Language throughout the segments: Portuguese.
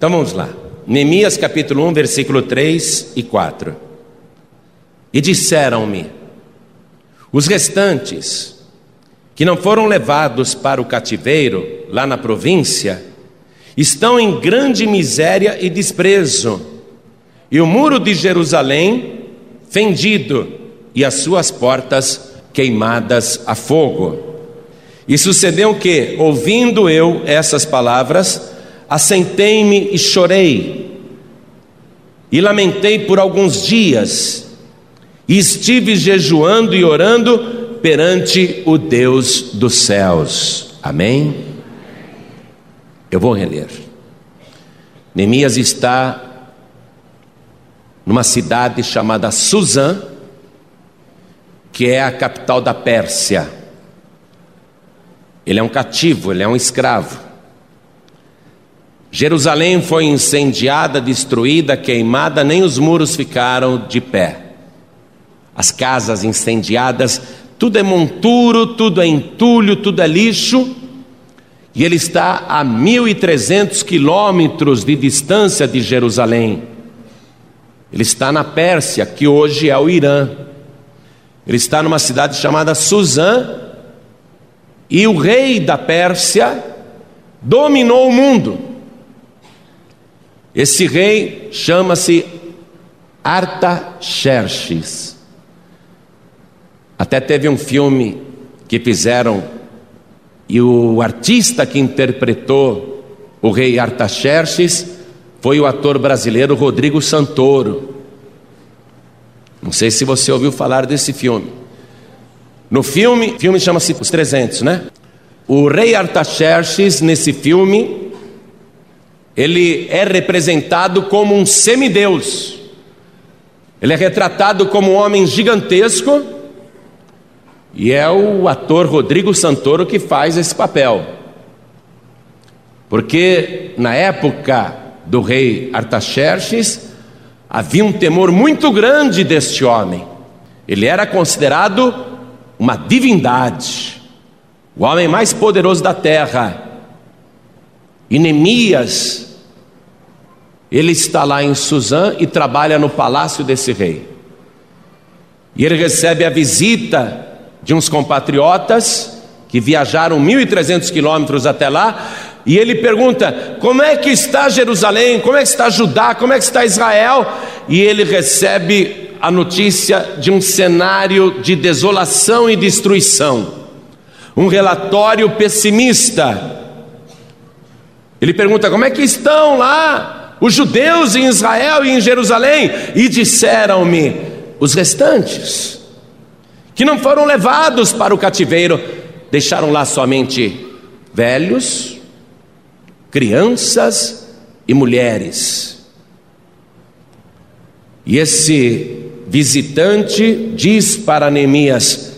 Então vamos lá. Neemias capítulo 1, versículo 3 e 4. E disseram-me: os restantes que não foram levados para o cativeiro lá na província estão em grande miséria e desprezo, e o muro de Jerusalém fendido e as suas portas queimadas a fogo. E sucedeu que, ouvindo eu essas palavras, assentei-me e chorei, e lamentei por alguns dias, e estive jejuando e orando perante o Deus dos céus. Amém? Eu vou reler. Neemias está numa cidade chamada Suzã, que é a capital da Pérsia. Ele é um cativo, ele é um escravo. Jerusalém foi incendiada, destruída, queimada, nem os muros ficaram de pé. As casas incendiadas, tudo é monturo, tudo é entulho, tudo é lixo. E ele está a 1.300 quilômetros de distância de Jerusalém. Ele está na Pérsia, que hoje é o Irã. Ele está numa cidade chamada Suzã, e o rei da Pérsia dominou o mundo. Esse rei chama-se Artaxerxes. Até teve um filme que fizeram e o artista que interpretou o rei Artaxerxes foi o ator brasileiro Rodrigo Santoro. Não sei se você ouviu falar desse filme. No filme, o filme chama-se Os 300, né? O rei Artaxerxes, nesse filme, ele é representado como um semideus. Ele é retratado como um homem gigantesco, e é o ator Rodrigo Santoro que faz esse papel. Porque na época do rei Artaxerxes, havia um temor muito grande deste homem. Ele era considerado uma divindade, o homem mais poderoso da terra. E Neemias, ele está lá em Suzã e trabalha no palácio desse rei. E ele recebe a visita de uns compatriotas que viajaram 1.300 quilômetros até lá, e ele pergunta: como é que está Jerusalém, como é que está Judá, como é que está Israel? E ele recebe a notícia de um cenário de desolação e destruição, um relatório pessimista. Ele pergunta: como é que estão lá os judeus em Israel e em Jerusalém? E disseram-me os restantes, que não foram levados para o cativeiro, deixaram lá somente velhos, crianças e mulheres. E esse visitante diz para Neemias: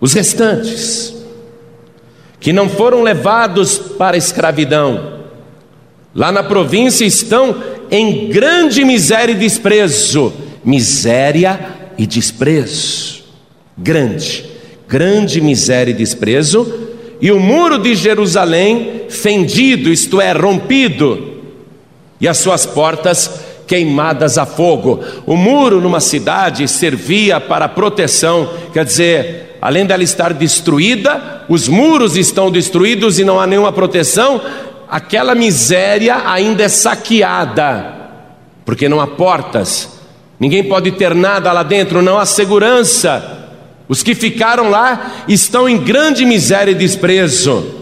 os restantes, que não foram levados para a escravidão, lá na província estão em grande miséria e desprezo. Miséria e desprezo. Grande, grande miséria e desprezo. E o muro de Jerusalém fendido, isto é, rompido, e as suas portas queimadas a fogo. O muro numa cidade servia para proteção, quer dizer, além dela estar destruída, os muros estão destruídos e não há nenhuma proteção, aquela miséria ainda é saqueada, porque não há portas, ninguém pode ter nada lá dentro, não há segurança. Os que ficaram lá estão em grande miséria e desprezo.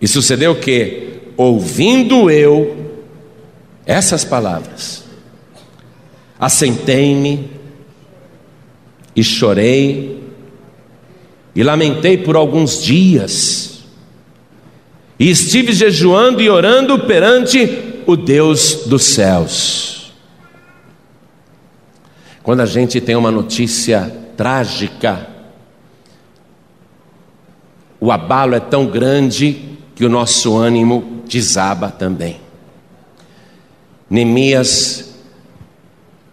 E sucedeu o que, ouvindo eu essas palavras. Assentei-me e chorei e lamentei por alguns dias. E estive jejuando e orando perante o Deus dos céus. Quando a gente tem uma notícia trágica, o abalo é tão grande que o nosso ânimo desaba também. Neemias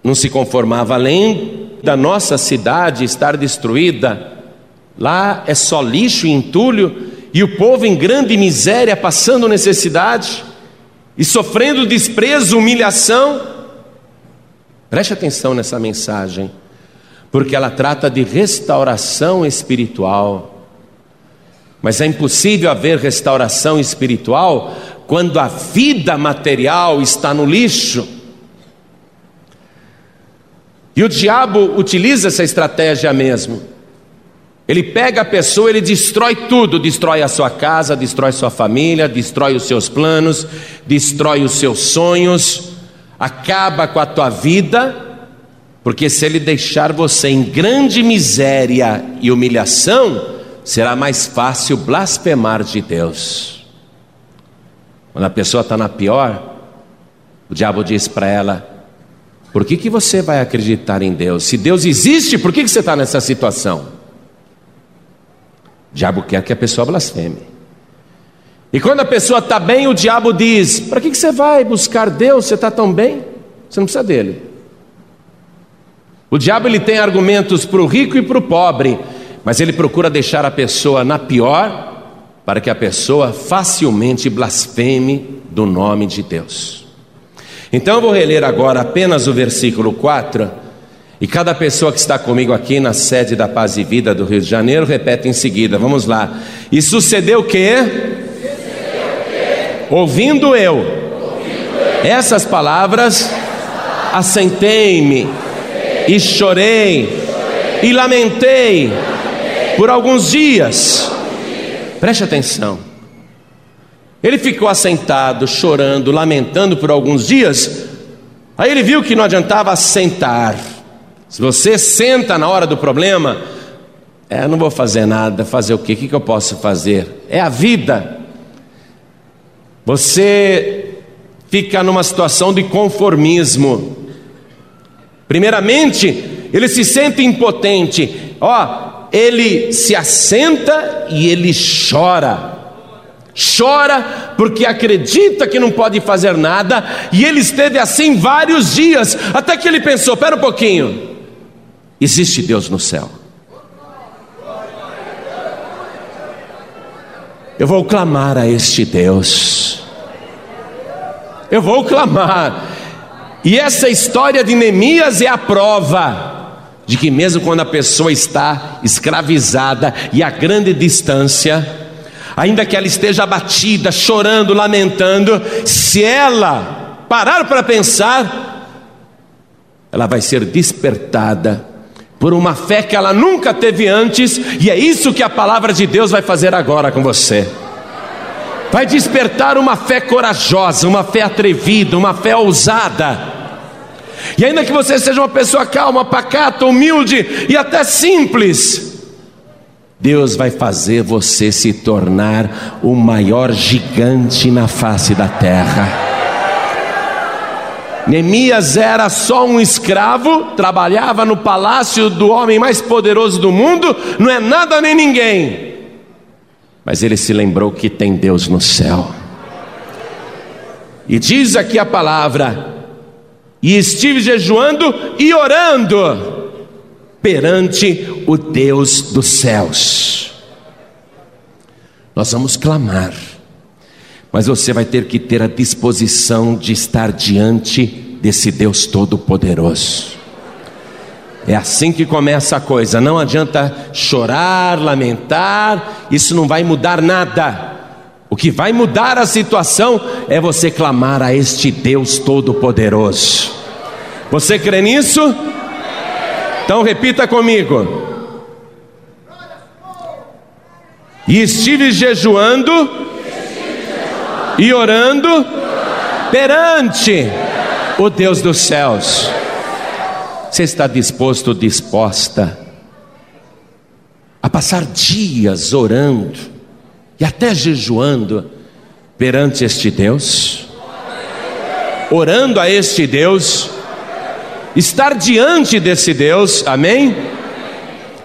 não se conformava, além da nossa cidade estar destruída, lá é só lixo e entulho, e o povo em grande miséria, passando necessidade. e sofrendo desprezo, humilhação. Preste atenção nessa mensagem, porque ela trata de restauração espiritual. Mas é impossível haver restauração espiritual quando a vida material está no lixo. E o diabo utiliza essa estratégia mesmo. Ele pega a pessoa, ele destrói tudo, destrói a sua casa, destrói sua família, destrói os seus planos, destrói os seus sonhos, acaba com a tua vida, porque se ele deixar você em grande miséria e humilhação, será mais fácil blasfemar de Deus. Quando a pessoa está na pior, o diabo diz para ela: Por que, que você vai acreditar em Deus? Se Deus existe, por que, que você está nessa situação? O diabo quer que a pessoa blasfeme. E quando a pessoa está bem, o diabo diz: Para que, que você vai buscar Deus? Você está tão bem? Você não precisa dele. O diabo ele tem argumentos para o rico e para o pobre, mas ele procura deixar a pessoa na pior, para que a pessoa facilmente blasfeme do nome de Deus. Então eu vou reler agora apenas o versículo 4 e cada pessoa que está comigo aqui na sede da Paz e Vida do Rio de Janeiro repete em seguida. Vamos lá. E sucedeu o quê? Ouvindo eu essas palavras, assentei-me e chorei e lamentei por alguns dias. Preste atenção. Ele ficou assentado, chorando, lamentando por alguns dias. Aí ele viu que não adiantava sentar se você senta na hora do problema, é, não vou fazer nada, fazer o quê? O que eu posso fazer? É a vida. Você fica numa situação de conformismo. Primeiramente, ele se sente impotente. Ó, ele se assenta e ele chora. Chora porque acredita que não pode fazer nada, e ele esteve assim vários dias, até que ele pensou: pera um pouquinho, Existe Deus no céu. Eu vou clamar a este Deus. Eu vou clamar. E essa história de Neemias é a prova de que, mesmo quando a pessoa está escravizada e a grande distância, ainda que ela esteja abatida, chorando, lamentando, se ela parar para pensar, ela vai ser despertada por uma fé que ela nunca teve antes, e é isso que a palavra de Deus vai fazer agora com você. Vai despertar uma fé corajosa, uma fé atrevida, uma fé ousada. E ainda que você seja uma pessoa calma, pacata, humilde e até simples, Deus vai fazer você se tornar o maior gigante na face da terra. Neemias era só um escravo, trabalhava no palácio do homem mais poderoso do mundo, não é nada nem ninguém. Mas ele se lembrou que tem Deus no céu. E diz aqui a palavra: e estive jejuando e orando perante o Deus dos céus. Nós vamos clamar mas você vai ter que ter a disposição de estar diante desse Deus Todo-Poderoso. É assim que começa a coisa. Não adianta chorar, lamentar, isso não vai mudar nada. O que vai mudar a situação é você clamar a este Deus Todo-Poderoso. Você crê nisso? Então repita comigo. E estive jejuando e orando perante o Deus dos céus. Você está disposto, disposta a passar dias orando e até jejuando perante este Deus? Orando a este Deus, estar diante desse Deus, amém?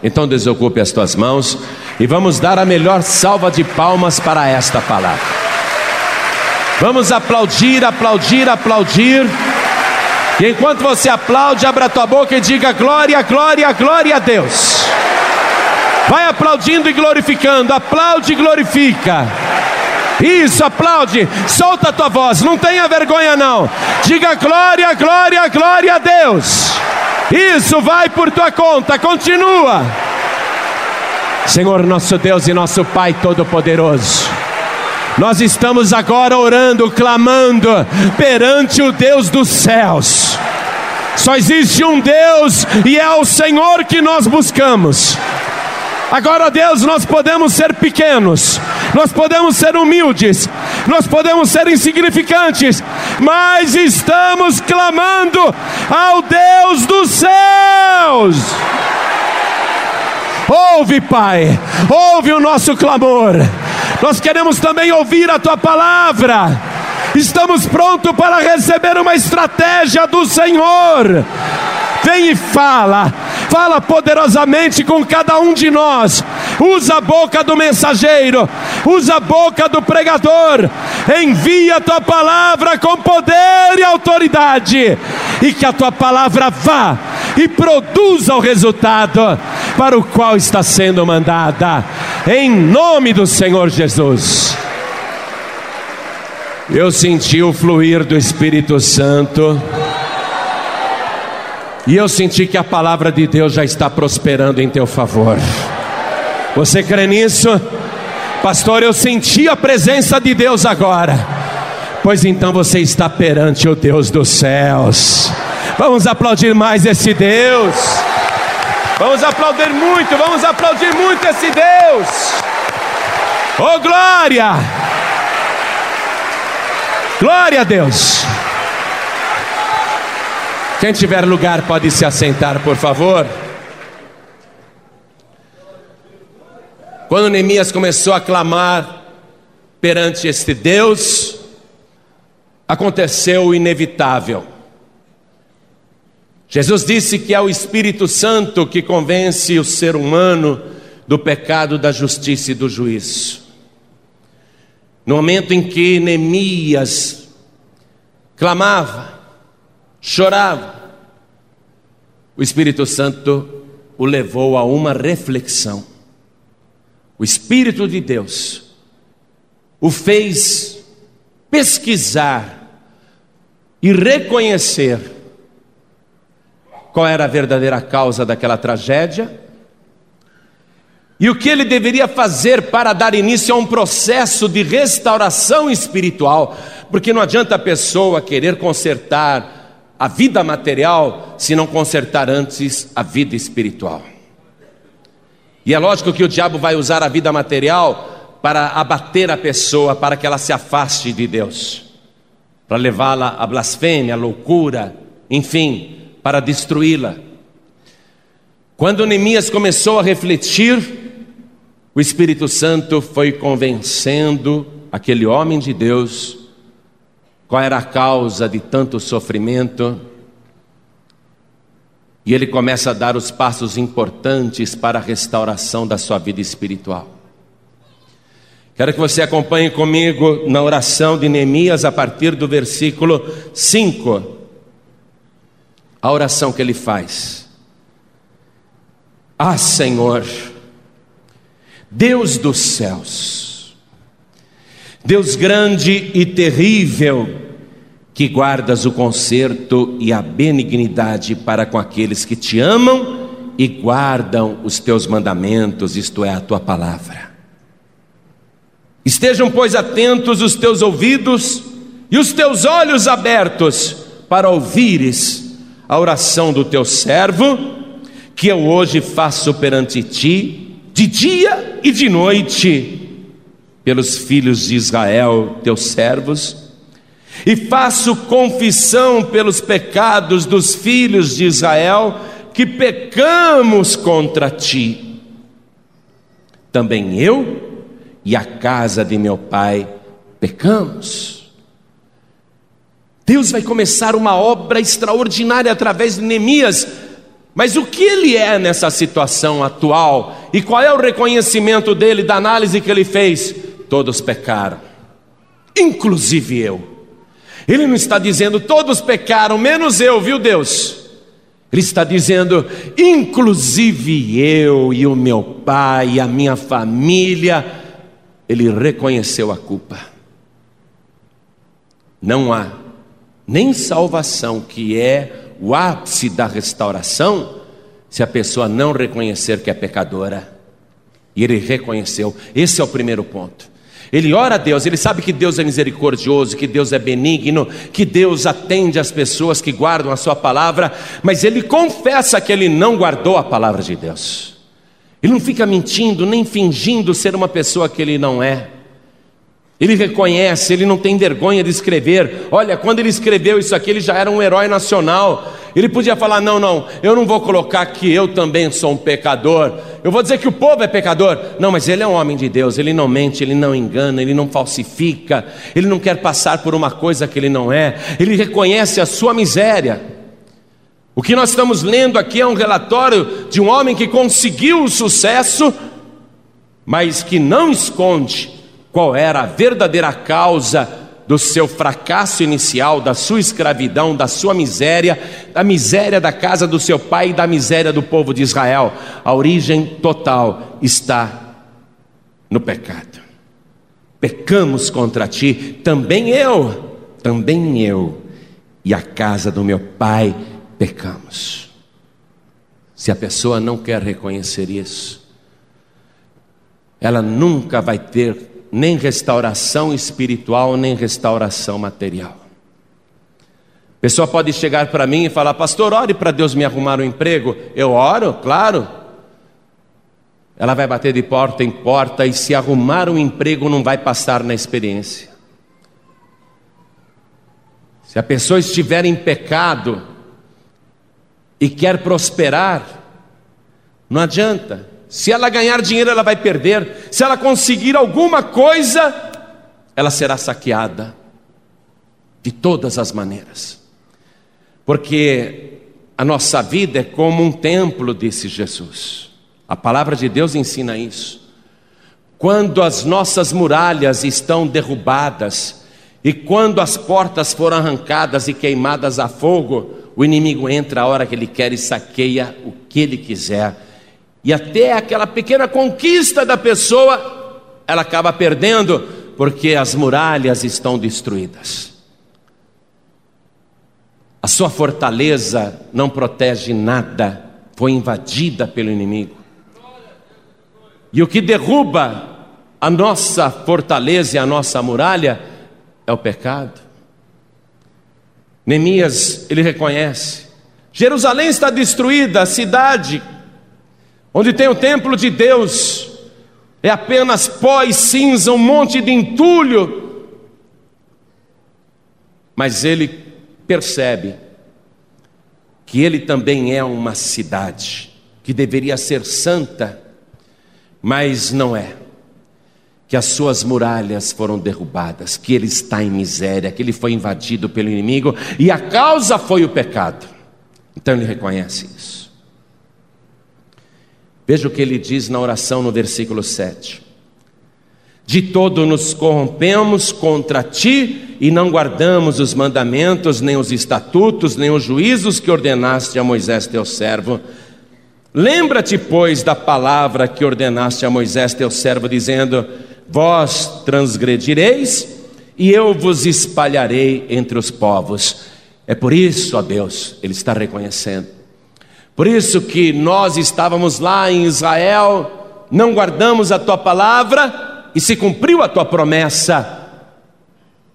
Então desocupe as tuas mãos e vamos dar a melhor salva de palmas para esta palavra. Vamos aplaudir, aplaudir, aplaudir. E enquanto você aplaude, abra tua boca e diga glória, glória, glória a Deus. Vai aplaudindo e glorificando, aplaude e glorifica. Isso, aplaude, solta a tua voz, não tenha vergonha não. Diga glória, glória, glória a Deus. Isso, vai por tua conta, continua. Senhor nosso Deus e nosso Pai Todo-Poderoso. Nós estamos agora orando, clamando perante o Deus dos céus. Só existe um Deus e é o Senhor que nós buscamos. Agora, Deus, nós podemos ser pequenos, nós podemos ser humildes, nós podemos ser insignificantes, mas estamos clamando ao Deus dos céus. Ouve, Pai, ouve o nosso clamor. Nós queremos também ouvir a tua palavra. Estamos prontos para receber uma estratégia do Senhor. Vem e fala fala poderosamente com cada um de nós. Usa a boca do mensageiro, usa a boca do pregador. Envia a tua palavra com poder e autoridade, e que a tua palavra vá e produza o resultado para o qual está sendo mandada, em nome do Senhor Jesus. Eu senti o fluir do Espírito Santo. E eu senti que a palavra de Deus já está prosperando em teu favor. Você crê nisso? Pastor, eu senti a presença de Deus agora. Pois então você está perante o Deus dos céus. Vamos aplaudir mais esse Deus. Vamos aplaudir muito, vamos aplaudir muito esse Deus. Oh glória! Glória a Deus. Quem tiver lugar pode se assentar, por favor. Quando Neemias começou a clamar perante este Deus, aconteceu o inevitável. Jesus disse que é o Espírito Santo que convence o ser humano do pecado, da justiça e do juízo. No momento em que Neemias clamava, chorava. O Espírito Santo o levou a uma reflexão. O Espírito de Deus o fez pesquisar e reconhecer qual era a verdadeira causa daquela tragédia e o que ele deveria fazer para dar início a um processo de restauração espiritual, porque não adianta a pessoa querer consertar a vida material se não consertar antes a vida espiritual. E é lógico que o diabo vai usar a vida material para abater a pessoa, para que ela se afaste de Deus, para levá-la à blasfêmia, à loucura, enfim, para destruí-la. Quando Neemias começou a refletir, o Espírito Santo foi convencendo aquele homem de Deus qual era a causa de tanto sofrimento. E ele começa a dar os passos importantes para a restauração da sua vida espiritual. Quero que você acompanhe comigo na oração de Neemias a partir do versículo 5. A oração que ele faz. Ah, Senhor, Deus dos céus, Deus grande e terrível, que guardas o conserto e a benignidade para com aqueles que te amam e guardam os teus mandamentos, isto é, a tua palavra. Estejam, pois, atentos os teus ouvidos e os teus olhos abertos para ouvires a oração do teu servo, que eu hoje faço perante ti, de dia e de noite pelos filhos de Israel, teus servos, e faço confissão pelos pecados dos filhos de Israel, que pecamos contra ti. Também eu e a casa de meu pai pecamos. Deus vai começar uma obra extraordinária através de Neemias, mas o que ele é nessa situação atual e qual é o reconhecimento dele, da análise que ele fez? todos pecaram, inclusive eu. Ele não está dizendo todos pecaram, menos eu, viu Deus? Ele está dizendo, inclusive eu e o meu pai e a minha família ele reconheceu a culpa. Não há nem salvação, que é o ápice da restauração, se a pessoa não reconhecer que é pecadora. E ele reconheceu. Esse é o primeiro ponto. Ele ora a Deus, ele sabe que Deus é misericordioso, que Deus é benigno, que Deus atende as pessoas que guardam a sua palavra, mas ele confessa que ele não guardou a palavra de Deus. Ele não fica mentindo, nem fingindo ser uma pessoa que ele não é. Ele reconhece, ele não tem vergonha de escrever. Olha, quando ele escreveu isso aqui, ele já era um herói nacional. Ele podia falar: não, não, eu não vou colocar que eu também sou um pecador. Eu vou dizer que o povo é pecador. Não, mas ele é um homem de Deus, ele não mente, ele não engana, ele não falsifica, ele não quer passar por uma coisa que ele não é. Ele reconhece a sua miséria. O que nós estamos lendo aqui é um relatório de um homem que conseguiu o sucesso, mas que não esconde qual era a verdadeira causa do seu fracasso inicial, da sua escravidão, da sua miséria, da miséria da casa do seu pai e da miséria do povo de Israel. A origem total está no pecado. Pecamos contra ti, também eu, também eu e a casa do meu pai pecamos. Se a pessoa não quer reconhecer isso, ela nunca vai ter nem restauração espiritual, nem restauração material. A pessoa pode chegar para mim e falar, pastor, ore para Deus me arrumar um emprego. Eu oro, claro. Ela vai bater de porta em porta e se arrumar um emprego não vai passar na experiência. Se a pessoa estiver em pecado e quer prosperar, não adianta. Se ela ganhar dinheiro, ela vai perder. Se ela conseguir alguma coisa, ela será saqueada. De todas as maneiras. Porque a nossa vida é como um templo, disse Jesus. A palavra de Deus ensina isso. Quando as nossas muralhas estão derrubadas, e quando as portas foram arrancadas e queimadas a fogo, o inimigo entra a hora que ele quer e saqueia o que ele quiser e até aquela pequena conquista da pessoa, ela acaba perdendo, porque as muralhas estão destruídas. A sua fortaleza não protege nada, foi invadida pelo inimigo. E o que derruba a nossa fortaleza e a nossa muralha é o pecado. Neemias, ele reconhece: Jerusalém está destruída, a cidade onde tem o templo de Deus, é apenas pó e cinza, um monte de entulho. Mas ele percebe que ele também é uma cidade que deveria ser santa, mas não é. Que as suas muralhas foram derrubadas, que ele está em miséria, que ele foi invadido pelo inimigo e a causa foi o pecado. Então ele reconhece isso. Veja o que ele diz na oração no versículo 7. De todo nos corrompemos contra ti e não guardamos os mandamentos, nem os estatutos, nem os juízos que ordenaste a Moisés teu servo. Lembra-te, pois, da palavra que ordenaste a Moisés teu servo, dizendo: Vós transgredireis e eu vos espalharei entre os povos. É por isso, ó Deus, ele está reconhecendo por isso que nós estávamos lá em Israel, não guardamos a tua palavra e se cumpriu a tua promessa.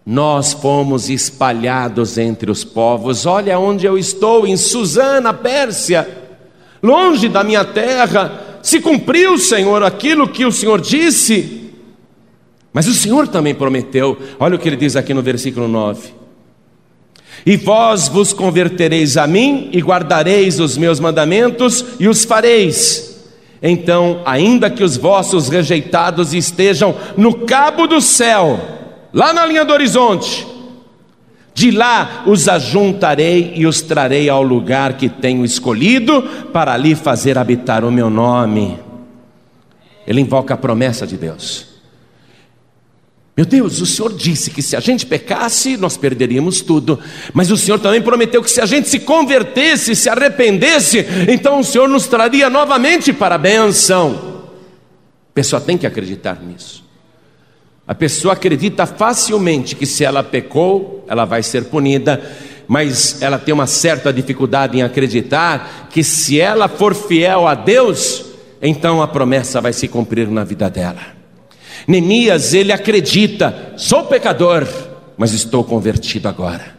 Nós fomos espalhados entre os povos. Olha onde eu estou, em Suzana, Pérsia, longe da minha terra. Se cumpriu, Senhor, aquilo que o Senhor disse. Mas o Senhor também prometeu. Olha o que ele diz aqui no versículo 9 e vós vos convertereis a mim e guardareis os meus mandamentos e os fareis. Então, ainda que os vossos rejeitados estejam no cabo do céu, lá na linha do horizonte, de lá os ajuntarei e os trarei ao lugar que tenho escolhido para ali fazer habitar o meu nome. Ele invoca a promessa de Deus. Meu Deus, o Senhor disse que se a gente pecasse, nós perderíamos tudo. Mas o Senhor também prometeu que se a gente se convertesse, se arrependesse, então o Senhor nos traria novamente para a benção. A pessoa tem que acreditar nisso. A pessoa acredita facilmente que se ela pecou, ela vai ser punida, mas ela tem uma certa dificuldade em acreditar que se ela for fiel a Deus, então a promessa vai se cumprir na vida dela. Neemias, ele acredita: sou pecador, mas estou convertido agora.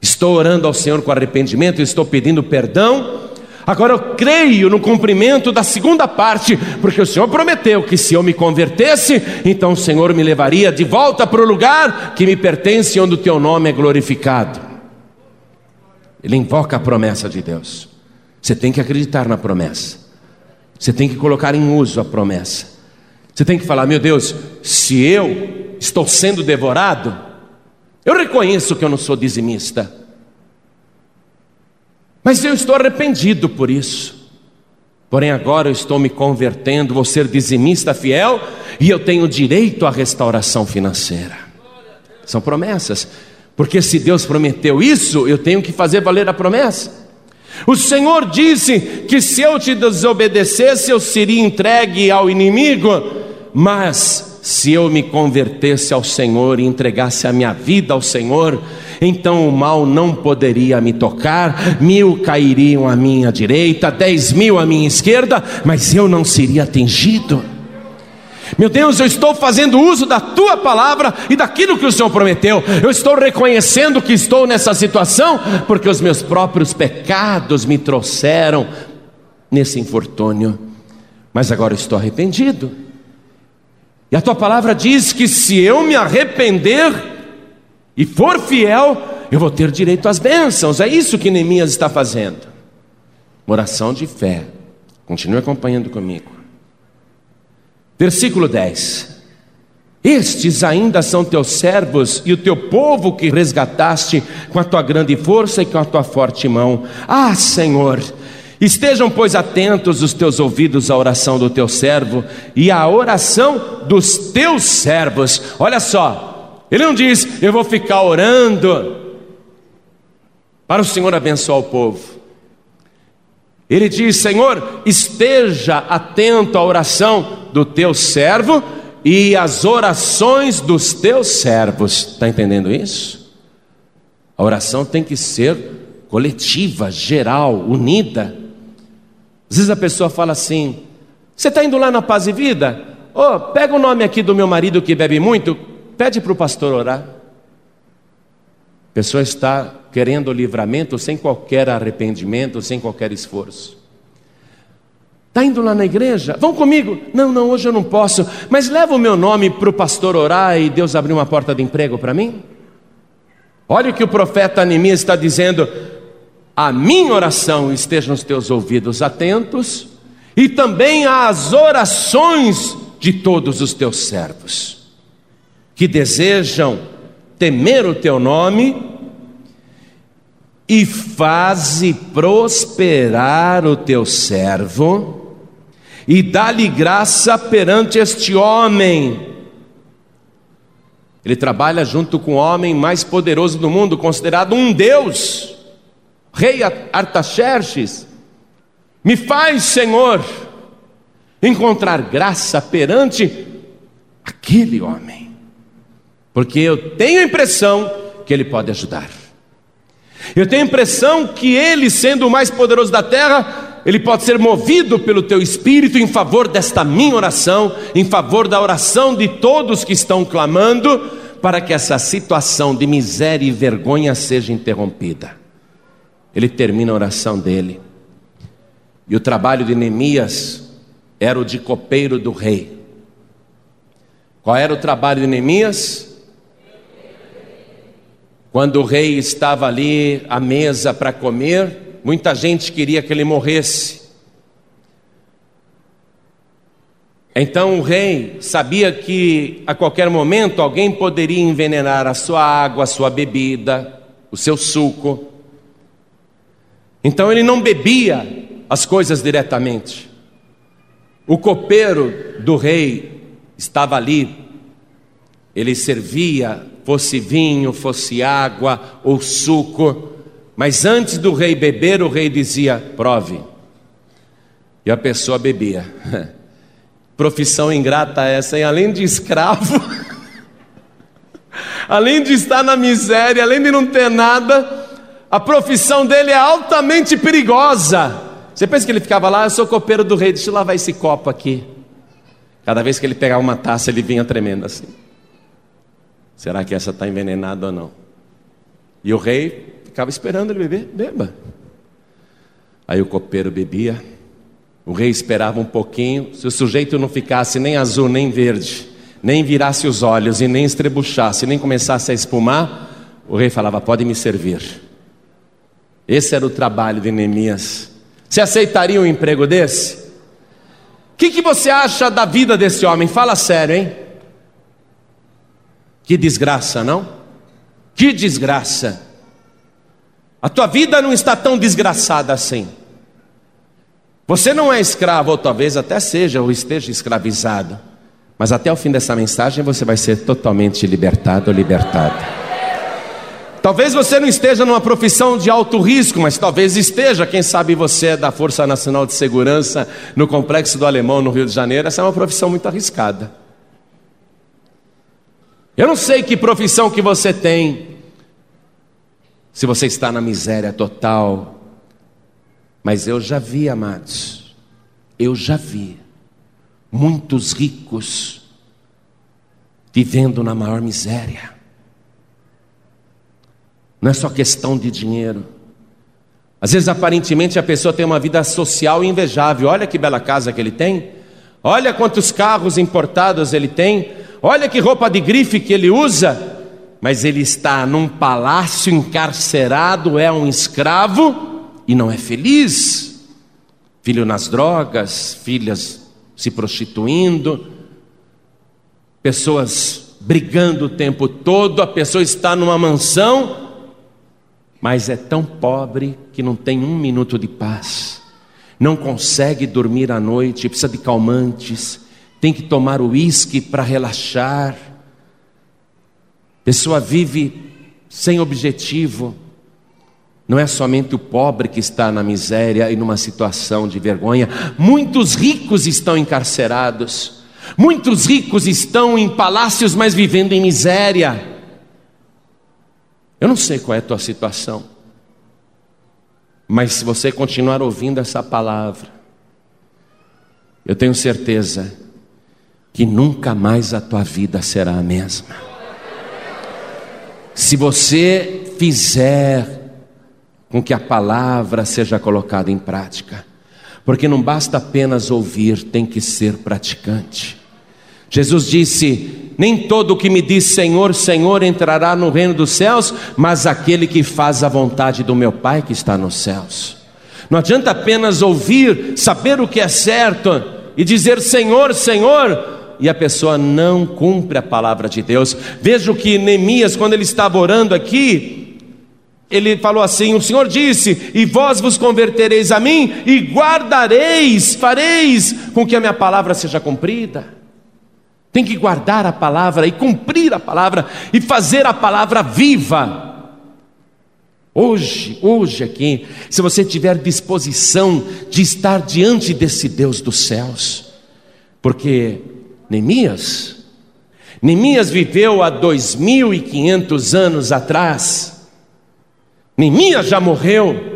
Estou orando ao Senhor com arrependimento, estou pedindo perdão. Agora eu creio no cumprimento da segunda parte, porque o Senhor prometeu que se eu me convertesse, então o Senhor me levaria de volta para o lugar que me pertence, onde o teu nome é glorificado. Ele invoca a promessa de Deus. Você tem que acreditar na promessa. Você tem que colocar em uso a promessa. Você tem que falar: meu Deus, se eu estou sendo devorado, eu reconheço que eu não sou dizimista, mas eu estou arrependido por isso. Porém, agora eu estou me convertendo, vou ser dizimista fiel e eu tenho direito à restauração financeira. São promessas, porque se Deus prometeu isso, eu tenho que fazer valer a promessa. O Senhor disse que se eu te desobedecesse, eu seria entregue ao inimigo, mas se eu me convertesse ao Senhor e entregasse a minha vida ao Senhor, então o mal não poderia me tocar, mil cairiam à minha direita, dez mil à minha esquerda, mas eu não seria atingido. Meu Deus, eu estou fazendo uso da tua palavra e daquilo que o Senhor prometeu. Eu estou reconhecendo que estou nessa situação porque os meus próprios pecados me trouxeram nesse infortúnio. Mas agora estou arrependido. E a tua palavra diz que se eu me arrepender e for fiel, eu vou ter direito às bênçãos. É isso que Neemias está fazendo. Uma oração de fé. Continue acompanhando comigo. Versículo 10. Estes ainda são teus servos e o teu povo que resgataste com a tua grande força e com a tua forte mão. Ah, Senhor, Estejam, pois, atentos os teus ouvidos à oração do teu servo e à oração dos teus servos. Olha só, ele não diz, eu vou ficar orando para o Senhor abençoar o povo. Ele diz, Senhor, esteja atento à oração do teu servo e às orações dos teus servos. Está entendendo isso? A oração tem que ser coletiva, geral, unida. Às vezes a pessoa fala assim: Você está indo lá na paz e vida? Oh, pega o nome aqui do meu marido que bebe muito, pede para o pastor orar. A pessoa está querendo livramento sem qualquer arrependimento, sem qualquer esforço. Está indo lá na igreja? Vão comigo? Não, não, hoje eu não posso. Mas leva o meu nome para o pastor orar e Deus abrir uma porta de emprego para mim? Olha o que o profeta Anemias está dizendo: a minha oração esteja nos teus ouvidos atentos e também às orações de todos os teus servos que desejam temer o teu nome e faze prosperar o teu servo e dá-lhe graça perante este homem. Ele trabalha junto com o homem mais poderoso do mundo, considerado um Deus rei Artaxerxes, me faz, Senhor, encontrar graça perante aquele homem, porque eu tenho a impressão que ele pode ajudar. Eu tenho a impressão que ele, sendo o mais poderoso da terra, ele pode ser movido pelo teu espírito em favor desta minha oração, em favor da oração de todos que estão clamando, para que essa situação de miséria e vergonha seja interrompida. Ele termina a oração dele. E o trabalho de Neemias era o de copeiro do rei. Qual era o trabalho de Neemias? Quando o rei estava ali à mesa para comer, muita gente queria que ele morresse. Então o rei sabia que a qualquer momento alguém poderia envenenar a sua água, a sua bebida, o seu suco. Então ele não bebia as coisas diretamente. O copeiro do rei estava ali, ele servia, fosse vinho, fosse água ou suco, mas antes do rei beber, o rei dizia: prove. E a pessoa bebia. Profissão ingrata essa, e além de escravo, além de estar na miséria, além de não ter nada, a profissão dele é altamente perigosa. Você pensa que ele ficava lá, eu sou copeiro do rei, deixa eu lavar esse copo aqui. Cada vez que ele pegava uma taça, ele vinha tremendo assim. Será que essa está envenenada ou não? E o rei ficava esperando ele beber, beba. Aí o copeiro bebia, o rei esperava um pouquinho, se o sujeito não ficasse nem azul nem verde, nem virasse os olhos e nem estrebuchasse, nem começasse a espumar, o rei falava: Pode me servir. Esse era o trabalho de Neemias. Você aceitaria um emprego desse? O que, que você acha da vida desse homem? Fala sério, hein? Que desgraça, não? Que desgraça. A tua vida não está tão desgraçada assim. Você não é escravo, ou talvez até seja ou esteja escravizado. Mas até o fim dessa mensagem você vai ser totalmente libertado ou libertada. Talvez você não esteja numa profissão de alto risco, mas talvez esteja. Quem sabe você é da Força Nacional de Segurança no Complexo do Alemão, no Rio de Janeiro. Essa é uma profissão muito arriscada. Eu não sei que profissão que você tem, se você está na miséria total, mas eu já vi, amados, eu já vi muitos ricos vivendo na maior miséria. Não é só questão de dinheiro. Às vezes, aparentemente, a pessoa tem uma vida social invejável. Olha que bela casa que ele tem. Olha quantos carros importados ele tem. Olha que roupa de grife que ele usa. Mas ele está num palácio encarcerado, é um escravo e não é feliz. Filho nas drogas, filhas se prostituindo, pessoas brigando o tempo todo, a pessoa está numa mansão mas é tão pobre que não tem um minuto de paz, não consegue dormir à noite, precisa de calmantes, tem que tomar uísque para relaxar. Pessoa vive sem objetivo. Não é somente o pobre que está na miséria e numa situação de vergonha, muitos ricos estão encarcerados, muitos ricos estão em palácios, mas vivendo em miséria. Eu não sei qual é a tua situação, mas se você continuar ouvindo essa palavra, eu tenho certeza que nunca mais a tua vida será a mesma. Se você fizer com que a palavra seja colocada em prática, porque não basta apenas ouvir, tem que ser praticante. Jesus disse: Nem todo o que me diz Senhor, Senhor entrará no reino dos céus, mas aquele que faz a vontade do meu Pai que está nos céus. Não adianta apenas ouvir, saber o que é certo e dizer Senhor, Senhor, e a pessoa não cumpre a palavra de Deus. Veja que Neemias, quando ele estava orando aqui, ele falou assim: O Senhor disse: E vós vos convertereis a mim, e guardareis, fareis com que a minha palavra seja cumprida. Tem que guardar a palavra e cumprir a palavra e fazer a palavra viva. Hoje, hoje aqui, se você tiver disposição de estar diante desse Deus dos céus, porque Neemias, Neemias viveu há 2.500 anos atrás, Neemias já morreu,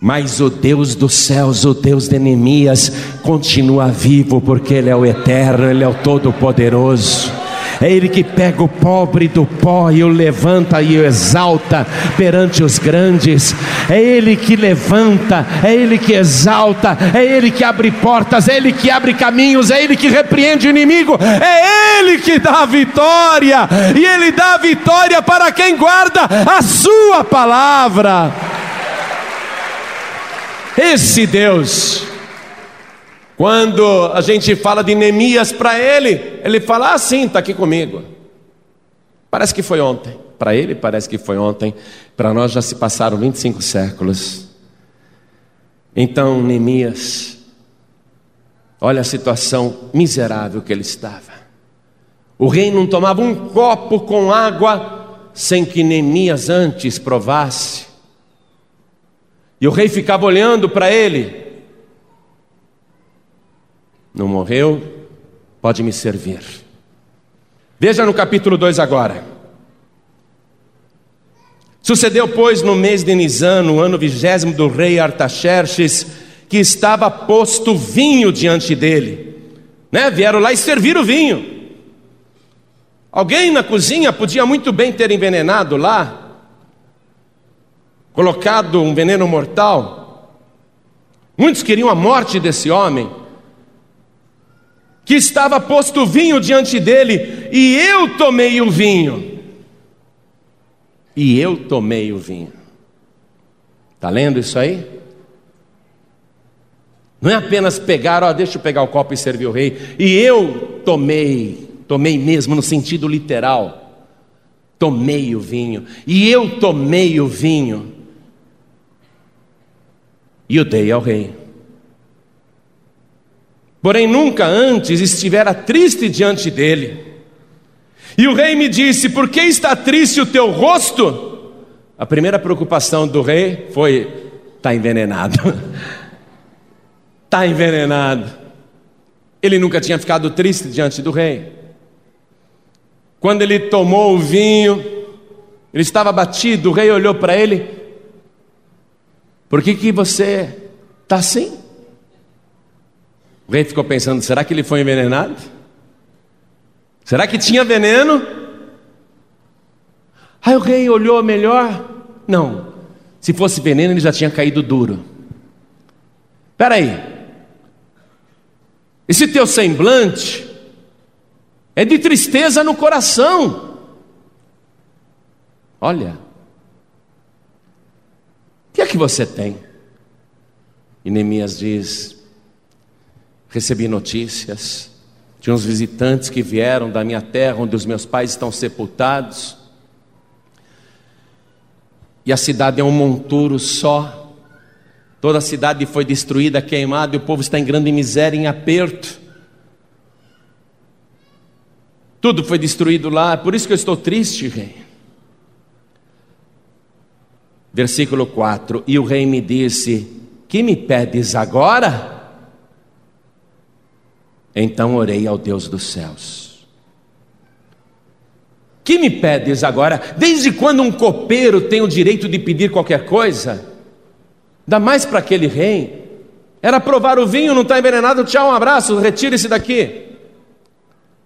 mas o Deus dos céus, o Deus de Neemias, continua vivo, porque Ele é o eterno, Ele é o todo-poderoso. É Ele que pega o pobre do pó e o levanta e o exalta perante os grandes. É Ele que levanta, é Ele que exalta, é Ele que abre portas, é Ele que abre caminhos, é Ele que repreende o inimigo, é Ele que dá a vitória, e Ele dá a vitória para quem guarda a Sua palavra. Esse Deus, quando a gente fala de Neemias para ele, ele fala assim: está aqui comigo. Parece que foi ontem. Para ele parece que foi ontem. Para nós já se passaram 25 séculos. Então, Neemias, olha a situação miserável que ele estava. O rei não tomava um copo com água sem que Neemias antes provasse. E o rei ficava olhando para ele. Não morreu, pode me servir. Veja no capítulo 2 agora. Sucedeu, pois, no mês de Nisan, no ano vigésimo do rei Artaxerxes, que estava posto vinho diante dele. Né? Vieram lá e serviram o vinho. Alguém na cozinha podia muito bem ter envenenado lá, colocado um veneno mortal. Muitos queriam a morte desse homem, que estava posto vinho diante dele, e eu tomei o vinho. E eu tomei o vinho. Está lendo isso aí? Não é apenas pegar, ó, deixa eu pegar o copo e servir o rei. E eu tomei tomei mesmo no sentido literal. Tomei o vinho, e eu tomei o vinho, e o dei ao rei. Porém, nunca antes estivera triste diante dele. E o rei me disse: Por que está triste o teu rosto? A primeira preocupação do rei foi: está envenenado. Está envenenado. Ele nunca tinha ficado triste diante do rei. Quando ele tomou o vinho, ele estava batido, o rei olhou para ele: Por que, que você está assim? O rei ficou pensando: será que ele foi envenenado? Será que tinha veneno? Aí o rei olhou melhor: Não, se fosse veneno ele já tinha caído duro. Espera aí, esse teu semblante é de tristeza no coração. Olha, que é que você tem? E Neemias diz: Recebi notícias de uns visitantes que vieram da minha terra, onde os meus pais estão sepultados, e a cidade é um monturo só, toda a cidade foi destruída, queimada, e o povo está em grande miséria, em aperto. Tudo foi destruído lá, por isso que eu estou triste, rei. Versículo 4: E o rei me disse: Que me pedes agora? Então orei ao Deus dos céus. Que me pedes agora? Desde quando um copeiro tem o direito de pedir qualquer coisa? Dá mais para aquele rei. Era provar o vinho, não está envenenado, tchau, um abraço, retire-se daqui.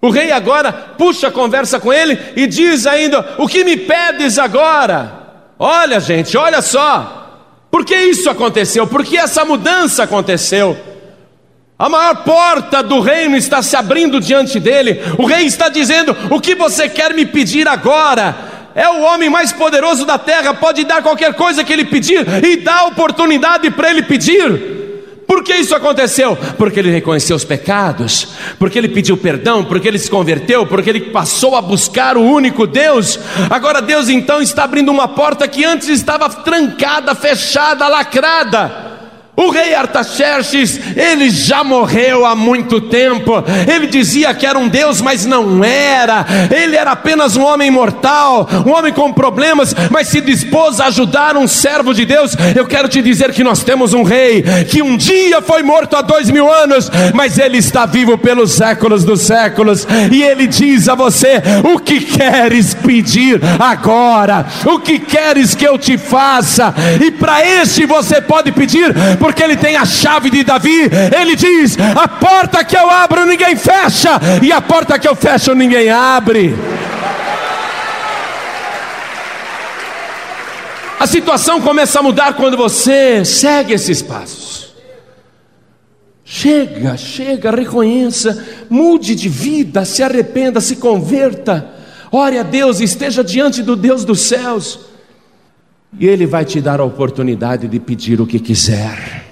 O rei agora puxa a conversa com ele e diz ainda: O que me pedes agora? Olha, gente, olha só. Por que isso aconteceu? Por que essa mudança aconteceu? A maior porta do reino está se abrindo diante dele. O rei está dizendo: O que você quer me pedir agora? É o homem mais poderoso da terra, pode dar qualquer coisa que ele pedir e dá oportunidade para ele pedir. Por que isso aconteceu? Porque ele reconheceu os pecados, porque ele pediu perdão, porque ele se converteu, porque ele passou a buscar o único Deus. Agora Deus então está abrindo uma porta que antes estava trancada, fechada, lacrada. O rei Artaxerxes, ele já morreu há muito tempo. Ele dizia que era um Deus, mas não era. Ele era apenas um homem mortal, um homem com problemas, mas se dispôs a ajudar um servo de Deus. Eu quero te dizer que nós temos um rei que um dia foi morto há dois mil anos, mas ele está vivo pelos séculos dos séculos. E ele diz a você: O que queres pedir agora? O que queres que eu te faça? E para este você pode pedir porque ele tem a chave de Davi. Ele diz: A porta que eu abro ninguém fecha, e a porta que eu fecho ninguém abre. A situação começa a mudar quando você segue esses passos. Chega, chega, reconheça, mude de vida, se arrependa, se converta, ore a Deus, esteja diante do Deus dos céus e Ele vai te dar a oportunidade de pedir o que quiser,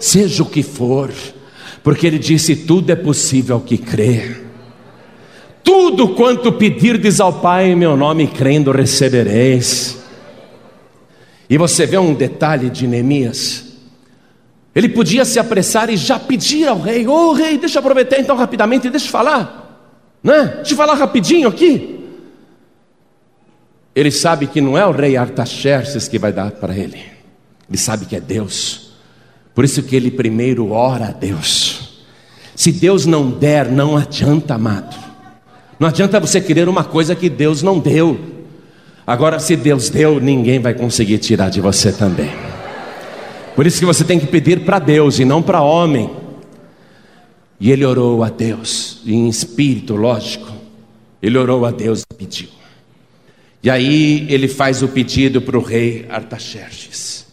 seja o que for, porque Ele disse: tudo é possível ao que crê. Tudo quanto pedirdes ao Pai em meu nome, crendo, recebereis. E você vê um detalhe de Neemias. Ele podia se apressar e já pedir ao rei: Ô oh, rei, deixa eu aproveitar então rapidamente, deixa eu falar, né? Deixa eu falar rapidinho aqui. Ele sabe que não é o rei Artaxerxes que vai dar para ele. Ele sabe que é Deus. Por isso que ele primeiro ora a Deus. Se Deus não der, não adianta, amado. Não adianta você querer uma coisa que Deus não deu. Agora, se Deus deu, ninguém vai conseguir tirar de você também. Por isso que você tem que pedir para Deus e não para homem. E ele orou a Deus, em espírito, lógico. Ele orou a Deus e pediu. E aí ele faz o pedido para o rei Artaxerxes.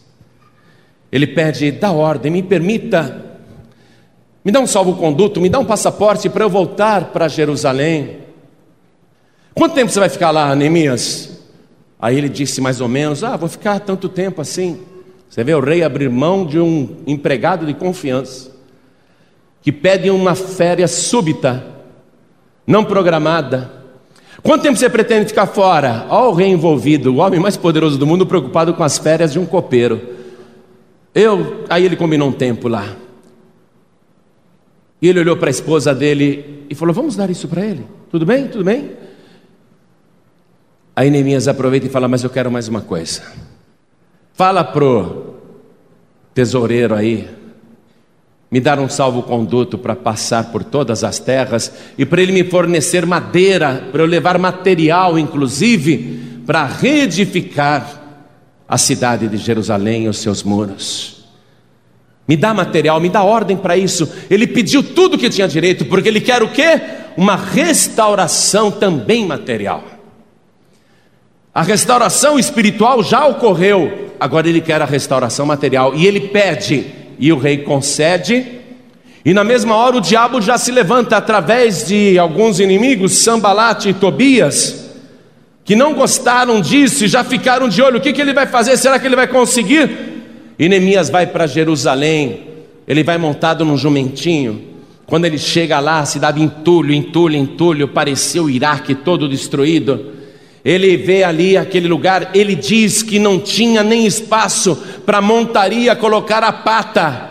Ele pede, dá ordem, me permita, me dá um salvo-conduto, me dá um passaporte para eu voltar para Jerusalém. Quanto tempo você vai ficar lá, Neemias? Aí ele disse mais ou menos: Ah, vou ficar tanto tempo assim. Você vê o rei abrir mão de um empregado de confiança, que pede uma férias súbita, não programada, Quanto tempo você pretende ficar fora? Olha o rei envolvido, o homem mais poderoso do mundo, preocupado com as férias de um copeiro. Eu, aí ele combinou um tempo lá. E ele olhou para a esposa dele e falou: Vamos dar isso para ele? Tudo bem? Tudo bem? Aí Neemias aproveita e fala: Mas eu quero mais uma coisa. Fala pro tesoureiro aí, me dar um salvo-conduto para passar por todas as terras e para ele me fornecer madeira, para eu levar material, inclusive, para reedificar a cidade de Jerusalém e os seus muros. Me dá material, me dá ordem para isso. Ele pediu tudo que tinha direito, porque ele quer o quê? Uma restauração também material. A restauração espiritual já ocorreu, agora ele quer a restauração material e ele pede e o rei concede. E na mesma hora o diabo já se levanta através de alguns inimigos, Sambalate e Tobias, que não gostaram disso e já ficaram de olho: o que, que ele vai fazer? Será que ele vai conseguir? E Neemias vai para Jerusalém, ele vai montado num jumentinho. Quando ele chega lá, a cidade entulho, entulho, entulho, pareceu o Iraque todo destruído. Ele vê ali aquele lugar, ele diz que não tinha nem espaço para montaria colocar a pata.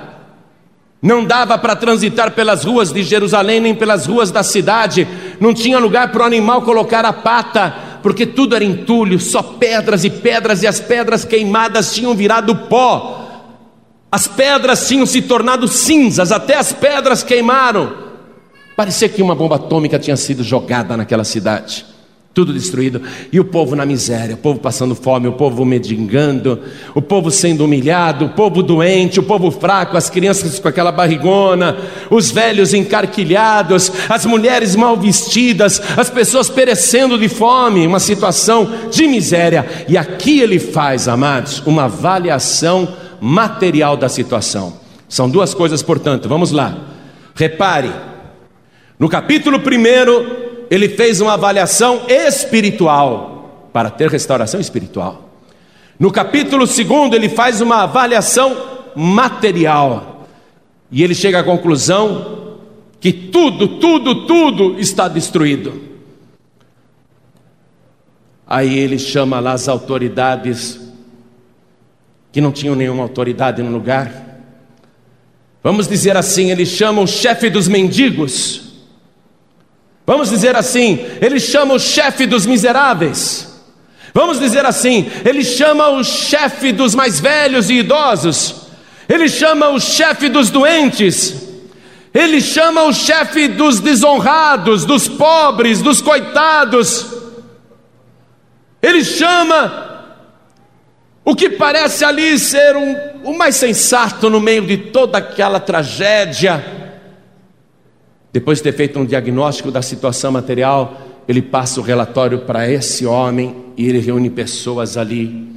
Não dava para transitar pelas ruas de Jerusalém nem pelas ruas da cidade. Não tinha lugar para o animal colocar a pata, porque tudo era entulho, só pedras e pedras, e as pedras queimadas tinham virado pó. As pedras tinham se tornado cinzas, até as pedras queimaram. Parecia que uma bomba atômica tinha sido jogada naquela cidade tudo destruído, e o povo na miséria, o povo passando fome, o povo mendigando, o povo sendo humilhado, o povo doente, o povo fraco, as crianças com aquela barrigona, os velhos encarquilhados, as mulheres mal vestidas, as pessoas perecendo de fome, uma situação de miséria. E aqui ele faz, amados, uma avaliação material da situação. São duas coisas, portanto, vamos lá. Repare, no capítulo 1 ele fez uma avaliação espiritual para ter restauração espiritual. No capítulo 2, ele faz uma avaliação material. E ele chega à conclusão que tudo, tudo, tudo está destruído. Aí ele chama lá as autoridades que não tinham nenhuma autoridade no lugar. Vamos dizer assim, ele chama o chefe dos mendigos Vamos dizer assim, ele chama o chefe dos miseráveis. Vamos dizer assim, ele chama o chefe dos mais velhos e idosos. Ele chama o chefe dos doentes. Ele chama o chefe dos desonrados, dos pobres, dos coitados. Ele chama o que parece ali ser um, o mais sensato no meio de toda aquela tragédia depois de ter feito um diagnóstico da situação material, ele passa o relatório para esse homem e ele reúne pessoas ali,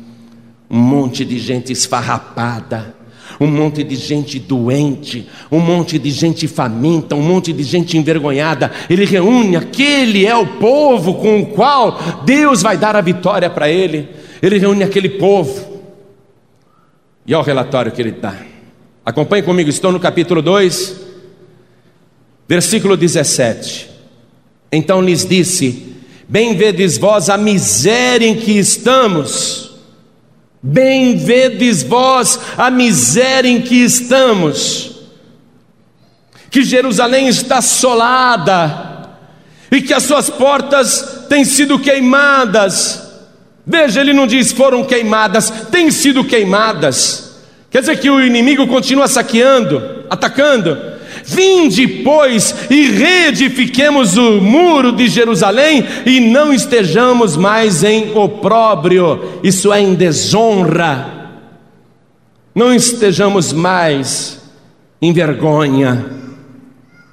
um monte de gente esfarrapada, um monte de gente doente, um monte de gente faminta, um monte de gente envergonhada. Ele reúne aquele é o povo com o qual Deus vai dar a vitória para ele. Ele reúne aquele povo. E olha o relatório que ele dá. Acompanhe comigo, estou no capítulo 2, Versículo 17: Então lhes disse: Bem vedes vós a miséria em que estamos, bem vedes vós a miséria em que estamos, que Jerusalém está assolada, e que as suas portas têm sido queimadas. Veja, ele não diz foram queimadas, têm sido queimadas. Quer dizer que o inimigo continua saqueando, atacando, Vinde, pois, e reedifiquemos o muro de Jerusalém e não estejamos mais em opróbrio, isso é, em desonra, não estejamos mais em vergonha.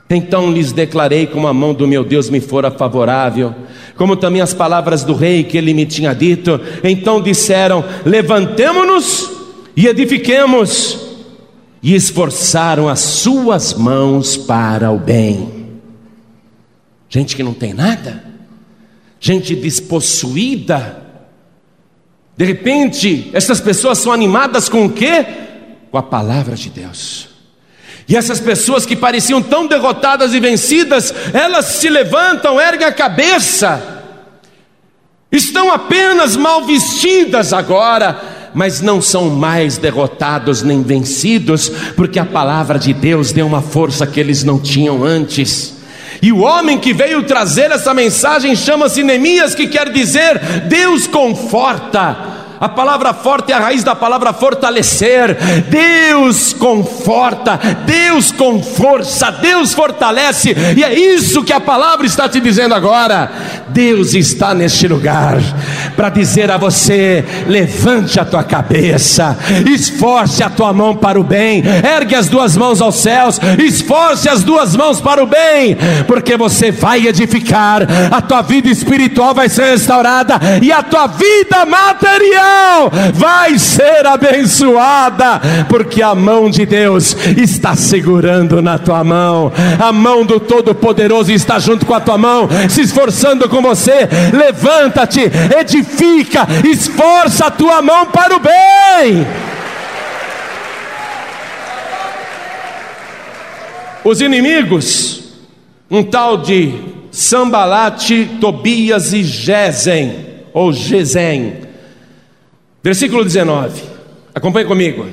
Então lhes declarei como a mão do meu Deus me fora favorável, como também as palavras do rei que ele me tinha dito. Então disseram: Levantemo-nos e edifiquemos e esforçaram as suas mãos para o bem. Gente que não tem nada, gente despossuída. De repente, essas pessoas são animadas com o quê? Com a palavra de Deus. E essas pessoas que pareciam tão derrotadas e vencidas, elas se levantam, erguem a cabeça, estão apenas mal vestidas agora, mas não são mais derrotados nem vencidos, porque a palavra de Deus deu uma força que eles não tinham antes. E o homem que veio trazer essa mensagem chama-se Neemias, que quer dizer Deus conforta. A palavra forte é a raiz da palavra fortalecer. Deus conforta, Deus com força, Deus fortalece, e é isso que a palavra está te dizendo agora. Deus está neste lugar para dizer a você: levante a tua cabeça, esforce a tua mão para o bem, ergue as duas mãos aos céus, esforce as duas mãos para o bem, porque você vai edificar, a tua vida espiritual vai ser restaurada e a tua vida material vai ser abençoada, porque a mão de Deus está segurando na tua mão, a mão do Todo-Poderoso está junto com a tua mão, se esforçando com você. Levanta-te, edifica, esforça a tua mão para o bem. Os inimigos, um tal de Sambalate, Tobias e Gesem, ou Gesem, Versículo 19. Acompanhe comigo.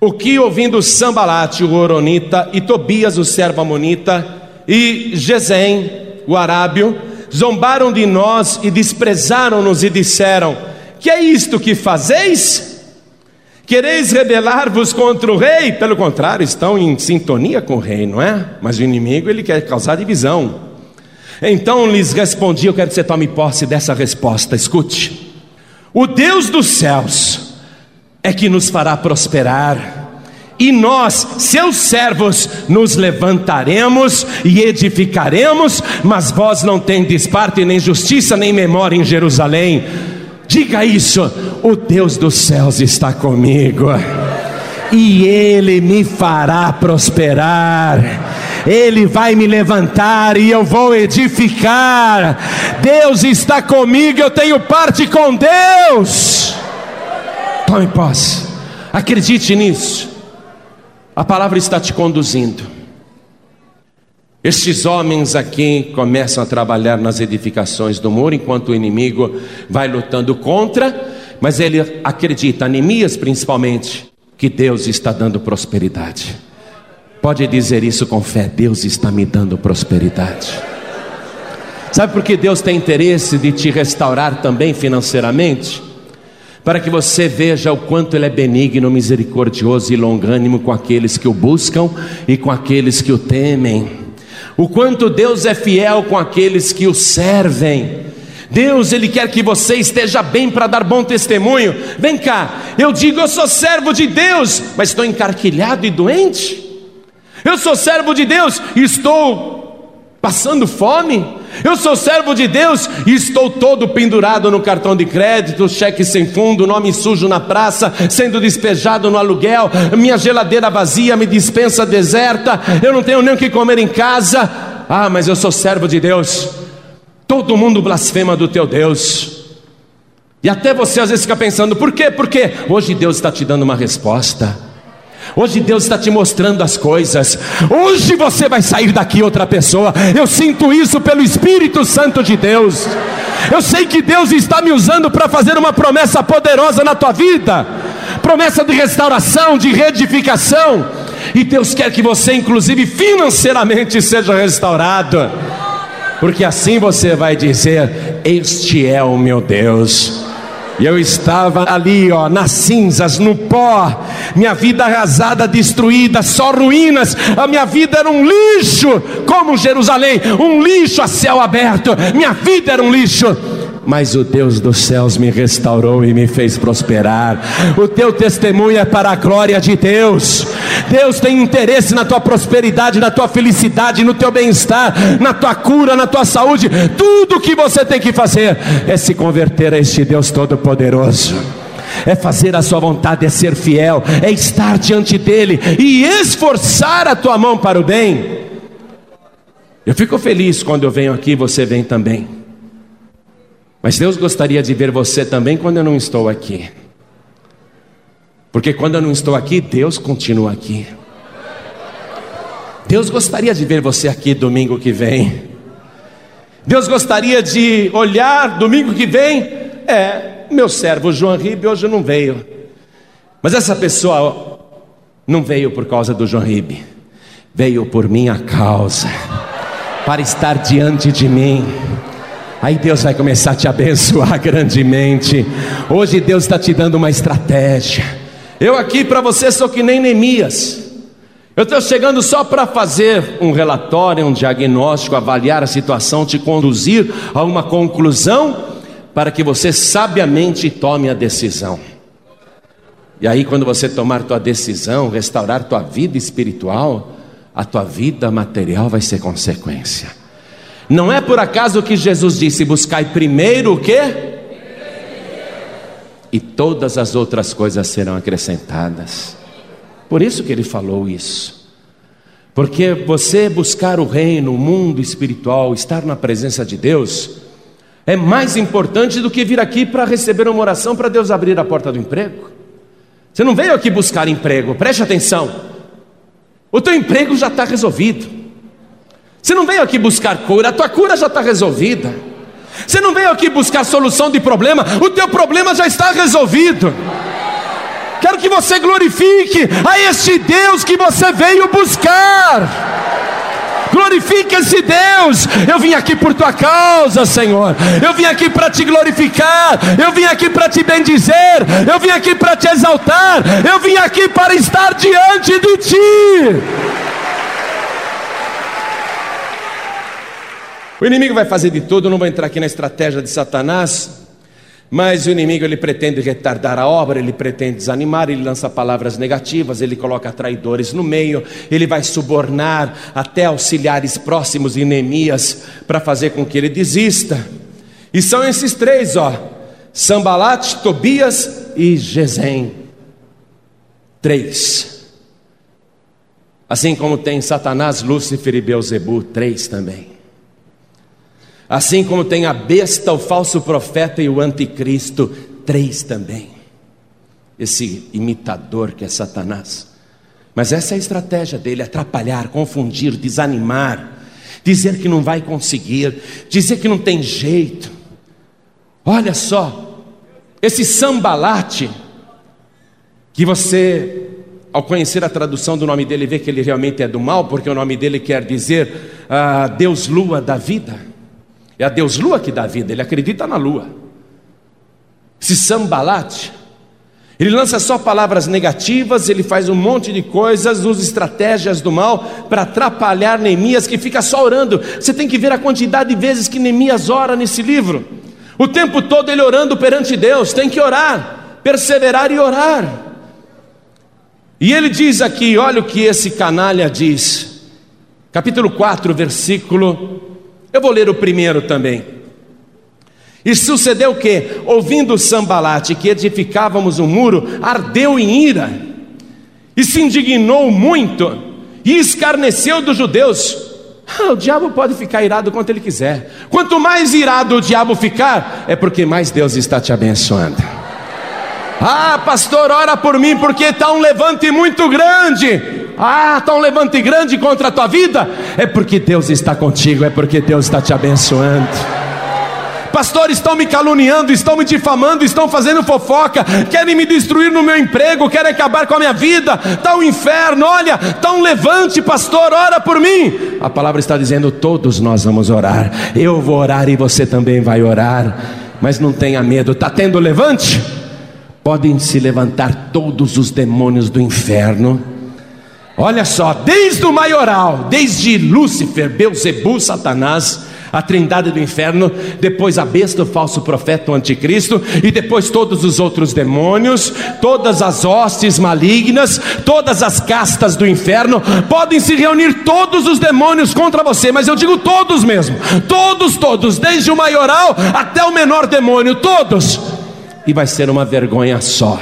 O que ouvindo Sambalate, o Oronita, e Tobias, o servo Amonita, e Gesem, o Arábio, zombaram de nós e desprezaram-nos e disseram: Que é isto que fazeis? Quereis rebelar-vos contra o rei? Pelo contrário, estão em sintonia com o rei, não é? Mas o inimigo ele quer causar divisão. Então lhes respondi: Eu quero que você tome posse dessa resposta. Escute. O Deus dos céus é que nos fará prosperar. E nós, seus servos, nos levantaremos e edificaremos, mas vós não tendes parte nem justiça nem memória em Jerusalém. Diga isso: o Deus dos céus está comigo, e Ele me fará prosperar. Ele vai me levantar e eu vou edificar. Deus está comigo, eu tenho parte com Deus. Tome posse, acredite nisso. A palavra está te conduzindo. Estes homens aqui começam a trabalhar nas edificações do muro, enquanto o inimigo vai lutando contra, mas ele acredita, Neemias principalmente, que Deus está dando prosperidade. Pode dizer isso com fé: Deus está me dando prosperidade. Sabe por que Deus tem interesse de te restaurar também financeiramente? Para que você veja o quanto Ele é benigno, misericordioso e longânimo com aqueles que o buscam e com aqueles que o temem. O quanto Deus é fiel com aqueles que o servem. Deus, Ele quer que você esteja bem para dar bom testemunho. Vem cá, eu digo, eu sou servo de Deus, mas estou encarquilhado e doente. Eu sou servo de Deus e estou passando fome. Eu sou servo de Deus e estou todo pendurado no cartão de crédito, cheque sem fundo, nome sujo na praça, sendo despejado no aluguel, minha geladeira vazia, me dispensa deserta, eu não tenho nem o que comer em casa. Ah, mas eu sou servo de Deus. Todo mundo blasfema do teu Deus. E até você às vezes fica pensando, por quê? Porque hoje Deus está te dando uma resposta. Hoje Deus está te mostrando as coisas. Hoje você vai sair daqui outra pessoa. Eu sinto isso pelo Espírito Santo de Deus. Eu sei que Deus está me usando para fazer uma promessa poderosa na tua vida promessa de restauração, de reedificação. E Deus quer que você, inclusive financeiramente, seja restaurado. Porque assim você vai dizer: Este é o meu Deus. E eu estava ali, ó, nas cinzas, no pó, minha vida arrasada, destruída, só ruínas, a minha vida era um lixo, como Jerusalém, um lixo a céu aberto, minha vida era um lixo mas o Deus dos céus me restaurou e me fez prosperar. O teu testemunho é para a glória de Deus. Deus tem interesse na tua prosperidade, na tua felicidade, no teu bem-estar, na tua cura, na tua saúde. Tudo o que você tem que fazer é se converter a este Deus Todo-Poderoso é fazer a sua vontade, é ser fiel, é estar diante dEle e esforçar a tua mão para o bem. Eu fico feliz quando eu venho aqui, você vem também. Mas Deus gostaria de ver você também quando eu não estou aqui. Porque quando eu não estou aqui, Deus continua aqui. Deus gostaria de ver você aqui domingo que vem. Deus gostaria de olhar domingo que vem. É, meu servo João Ribe hoje não veio. Mas essa pessoa não veio por causa do João Ribe. Veio por minha causa. Para estar diante de mim Aí Deus vai começar a te abençoar grandemente. Hoje Deus está te dando uma estratégia. Eu aqui para você sou que nem Neemias. Eu estou chegando só para fazer um relatório, um diagnóstico, avaliar a situação, te conduzir a uma conclusão, para que você sabiamente tome a decisão. E aí, quando você tomar tua decisão, restaurar tua vida espiritual, a tua vida material vai ser consequência. Não é por acaso que Jesus disse: buscai primeiro o quê? E todas as outras coisas serão acrescentadas. Por isso que ele falou isso. Porque você buscar o reino, o mundo espiritual, estar na presença de Deus, é mais importante do que vir aqui para receber uma oração para Deus abrir a porta do emprego. Você não veio aqui buscar emprego, preste atenção. O teu emprego já está resolvido. Você não veio aqui buscar cura, a tua cura já está resolvida. Você não veio aqui buscar solução de problema, o teu problema já está resolvido. Quero que você glorifique a este Deus que você veio buscar. Glorifique esse Deus. Eu vim aqui por tua causa, Senhor. Eu vim aqui para te glorificar. Eu vim aqui para te bendizer. Eu vim aqui para te exaltar. Eu vim aqui para estar diante de ti. O inimigo vai fazer de tudo, não vou entrar aqui na estratégia de Satanás, mas o inimigo ele pretende retardar a obra, ele pretende desanimar, ele lança palavras negativas, ele coloca traidores no meio, ele vai subornar até auxiliares próximos de Neemias para fazer com que ele desista. E são esses três, ó: Sambalat, Tobias e Gesem. Três. Assim como tem Satanás, Lúcifer e Beuzebu, três também. Assim como tem a besta, o falso profeta e o anticristo, três também. Esse imitador que é Satanás. Mas essa é a estratégia dele: atrapalhar, confundir, desanimar, dizer que não vai conseguir, dizer que não tem jeito. Olha só, esse sambalate, que você, ao conhecer a tradução do nome dele, vê que ele realmente é do mal, porque o nome dele quer dizer ah, Deus Lua da vida. É a Deus Lua que dá vida, ele acredita na lua. Esse sambalate, ele lança só palavras negativas, ele faz um monte de coisas, usa estratégias do mal para atrapalhar Neemias, que fica só orando. Você tem que ver a quantidade de vezes que Neemias ora nesse livro. O tempo todo ele orando perante Deus, tem que orar, perseverar e orar. E ele diz aqui, olha o que esse canalha diz, capítulo 4, versículo eu vou ler o primeiro também. E sucedeu que, ouvindo Sambalate que edificávamos um muro, ardeu em ira, e se indignou muito, e escarneceu dos judeus. Ah, o diabo pode ficar irado quanto ele quiser. Quanto mais irado o diabo ficar, é porque mais Deus está te abençoando. Ah, pastor, ora por mim, porque está um levante muito grande. Ah, está um levante grande contra a tua vida. É porque Deus está contigo, é porque Deus está te abençoando. Pastores estão me caluniando, estão me difamando, estão fazendo fofoca, querem me destruir no meu emprego, querem acabar com a minha vida. Está um inferno, olha, está um levante, pastor, ora por mim. A palavra está dizendo: todos nós vamos orar. Eu vou orar e você também vai orar. Mas não tenha medo, está tendo levante? podem se levantar todos os demônios do inferno. Olha só, desde o maioral, desde Lúcifer, Beuzebu, Satanás, a trindade do inferno, depois a besta, o falso profeta, o anticristo, e depois todos os outros demônios, todas as hostes malignas, todas as castas do inferno, podem se reunir todos os demônios contra você, mas eu digo todos mesmo, todos, todos, desde o maioral até o menor demônio, todos, e vai ser uma vergonha só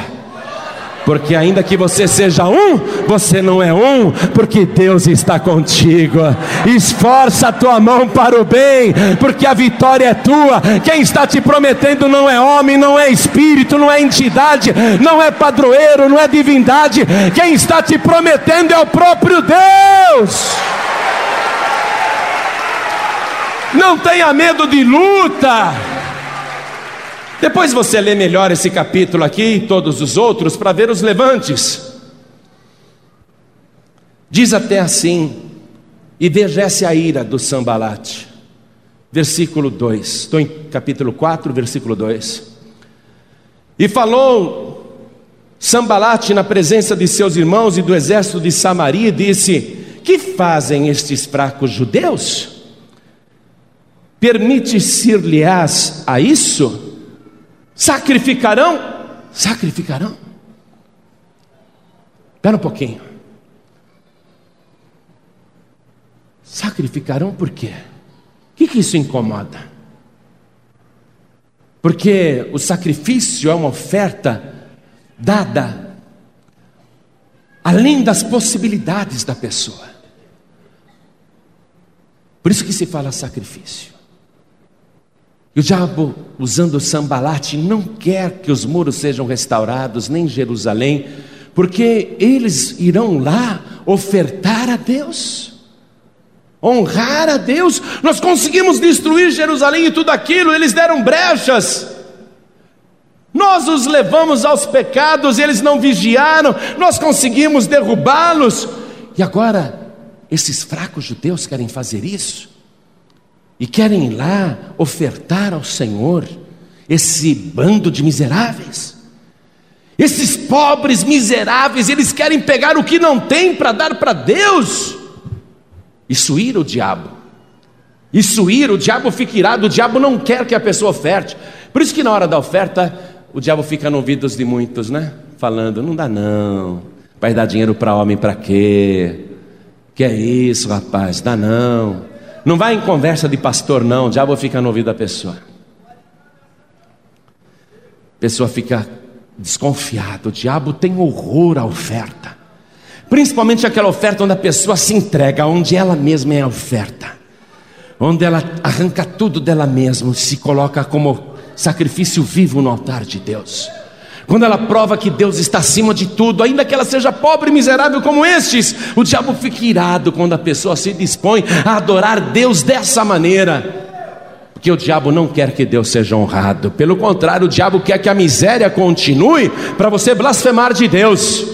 porque ainda que você seja um, você não é um, porque Deus está contigo. Esforça a tua mão para o bem, porque a vitória é tua. Quem está te prometendo não é homem, não é espírito, não é entidade, não é padroeiro, não é divindade. Quem está te prometendo é o próprio Deus. Não tenha medo de luta. Depois você lê melhor esse capítulo aqui e todos os outros para ver os levantes. Diz até assim: E veja a ira do Sambalate. Versículo 2. Estou em capítulo 4, versículo 2. E falou Sambalate na presença de seus irmãos e do exército de Samaria, e disse: Que fazem estes fracos judeus? Permite-se-lhes a isso? Sacrificarão? Sacrificarão. Espera um pouquinho. Sacrificarão por quê? O que, que isso incomoda? Porque o sacrifício é uma oferta dada além das possibilidades da pessoa. Por isso que se fala sacrifício. E o diabo, usando o sambalate, não quer que os muros sejam restaurados, nem Jerusalém, porque eles irão lá ofertar a Deus, honrar a Deus. Nós conseguimos destruir Jerusalém e tudo aquilo, eles deram brechas. Nós os levamos aos pecados, eles não vigiaram, nós conseguimos derrubá-los. E agora, esses fracos judeus querem fazer isso? E querem ir lá ofertar ao Senhor esse bando de miseráveis. Esses pobres miseráveis, eles querem pegar o que não tem para dar para Deus. Isso ira o diabo. Isso ira, o diabo fica irado, o diabo não quer que a pessoa oferte. Por isso que na hora da oferta, o diabo fica no ouvidos de muitos, né? Falando, não dá não. Vai dar dinheiro para homem para quê? Que é isso, rapaz? Dá não. Não vai em conversa de pastor, não. O diabo fica no ouvido da pessoa. A pessoa fica desconfiada. O diabo tem horror à oferta. Principalmente aquela oferta onde a pessoa se entrega, onde ela mesma é a oferta. Onde ela arranca tudo dela mesma, se coloca como sacrifício vivo no altar de Deus quando ela prova que Deus está acima de tudo, ainda que ela seja pobre e miserável como estes, o diabo fica irado quando a pessoa se dispõe a adorar Deus dessa maneira. Porque o diabo não quer que Deus seja honrado, pelo contrário, o diabo quer que a miséria continue para você blasfemar de Deus.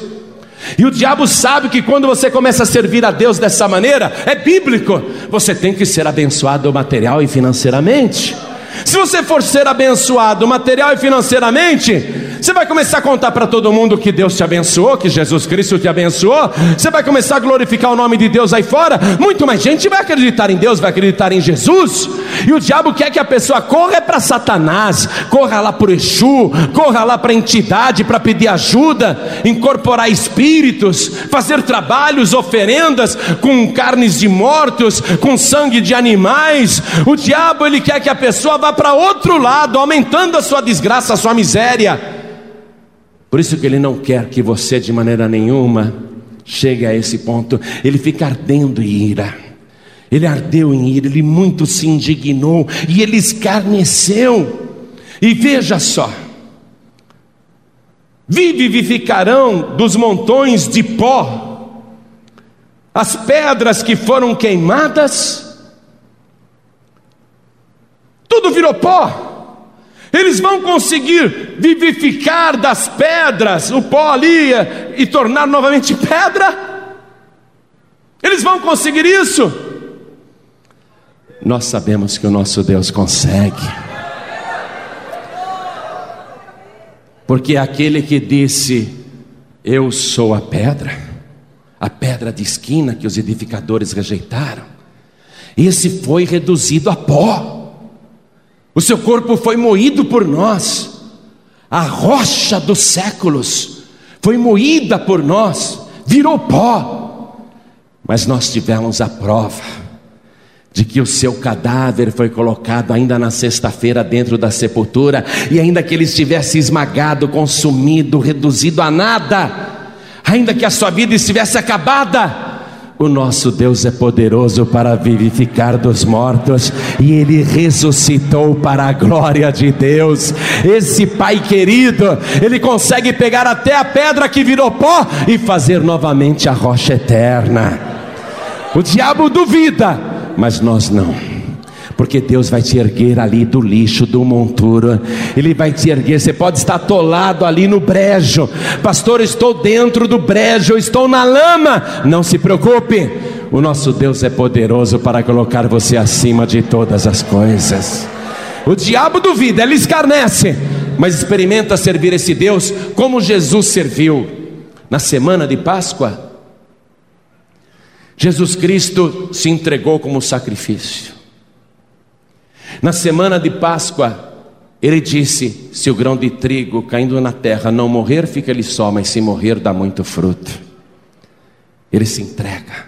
E o diabo sabe que quando você começa a servir a Deus dessa maneira, é bíblico, você tem que ser abençoado material e financeiramente. Se você for ser abençoado material e financeiramente, você vai começar a contar para todo mundo que Deus te abençoou, que Jesus Cristo te abençoou. Você vai começar a glorificar o nome de Deus aí fora. Muito mais gente vai acreditar em Deus, vai acreditar em Jesus. E o diabo quer que a pessoa corra para Satanás, corra lá para Exu, corra lá para a entidade para pedir ajuda, incorporar espíritos, fazer trabalhos, oferendas com carnes de mortos, com sangue de animais. O diabo ele quer que a pessoa vá para outro lado, aumentando a sua desgraça, a sua miséria. Por isso que ele não quer que você de maneira nenhuma chegue a esse ponto. Ele fica ardendo em ira. Ele ardeu em ira, ele muito se indignou e ele escarneceu. E veja só: vivificarão dos montões de pó as pedras que foram queimadas, tudo virou pó. Eles vão conseguir vivificar das pedras o pó ali e tornar novamente pedra? Eles vão conseguir isso? Nós sabemos que o nosso Deus consegue. Porque aquele que disse: Eu sou a pedra, a pedra de esquina que os edificadores rejeitaram, esse foi reduzido a pó. O seu corpo foi moído por nós. A rocha dos séculos foi moída por nós, virou pó. Mas nós tivemos a prova de que o seu cadáver foi colocado ainda na sexta-feira dentro da sepultura, e ainda que ele estivesse esmagado, consumido, reduzido a nada, ainda que a sua vida estivesse acabada, o nosso Deus é poderoso para vivificar dos mortos e ele ressuscitou para a glória de Deus. Esse Pai querido, ele consegue pegar até a pedra que virou pó e fazer novamente a rocha eterna. O diabo duvida, mas nós não porque Deus vai te erguer ali do lixo, do monturo, Ele vai te erguer. Você pode estar atolado ali no brejo, pastor, estou dentro do brejo, estou na lama. Não se preocupe, o nosso Deus é poderoso para colocar você acima de todas as coisas. O diabo duvida, ele escarnece, mas experimenta servir esse Deus como Jesus serviu na semana de Páscoa. Jesus Cristo se entregou como sacrifício. Na semana de Páscoa, ele disse: Se o grão de trigo caindo na terra não morrer, fica ele só, mas se morrer, dá muito fruto. Ele se entrega,